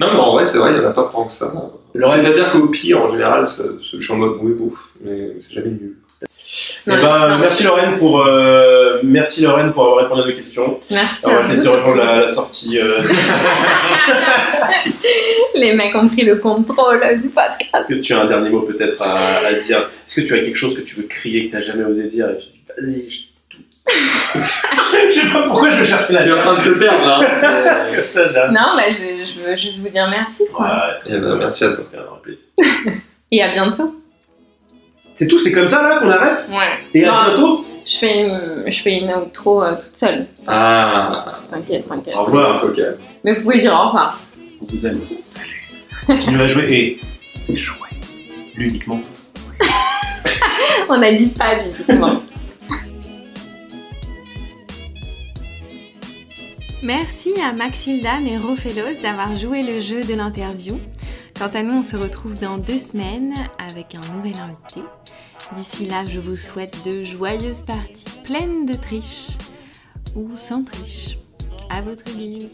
Non, mais en vrai, c'est vrai, il y en a pas tant que ça. C'est-à-dire qu'au pire, en général, ça- je suis en mode oui, bouffe, mais c'est jamais nul. Eh ben, Non, merci Lorraine pour euh, merci Lorraine pour avoir répondu à nos questions. Merci. On va laisser rejoindre la, la sortie. euh, Les mecs ont pris le contrôle du podcast. Est-ce que tu as un dernier mot peut-être à, à dire? Est-ce que tu as quelque chose que tu veux crier que tu n'as jamais osé dire? Et tu dis vas-y, je... je sais pas pourquoi je cherchais la Tu es en train de te perdre, là. Comme ça, j'arrive. Non, bah, je, je veux juste vous dire merci. quoi. Ouais, Eh ben, merci à toi. C'est un plaisir. Et à bientôt. C'est tout, c'est comme ça là qu'on arrête Ouais. Et à Non. bientôt Je fais une, je fais une outro euh, toute seule. Ah, T'inquiète, t'inquiète. Au revoir. ok. Mais vous pouvez dire au revoir. On vous aime. Salut. Continue à jouer et c'est chouette. Ludiquement. On a dit pas, ludiquement. Merci à Maxildan et Rofelos d'avoir joué le jeu de l'interview. Quant à nous, on se retrouve dans deux semaines avec un nouvel invité. D'ici là, je vous souhaite de joyeuses parties pleines de triches ou sans triche. À votre guise.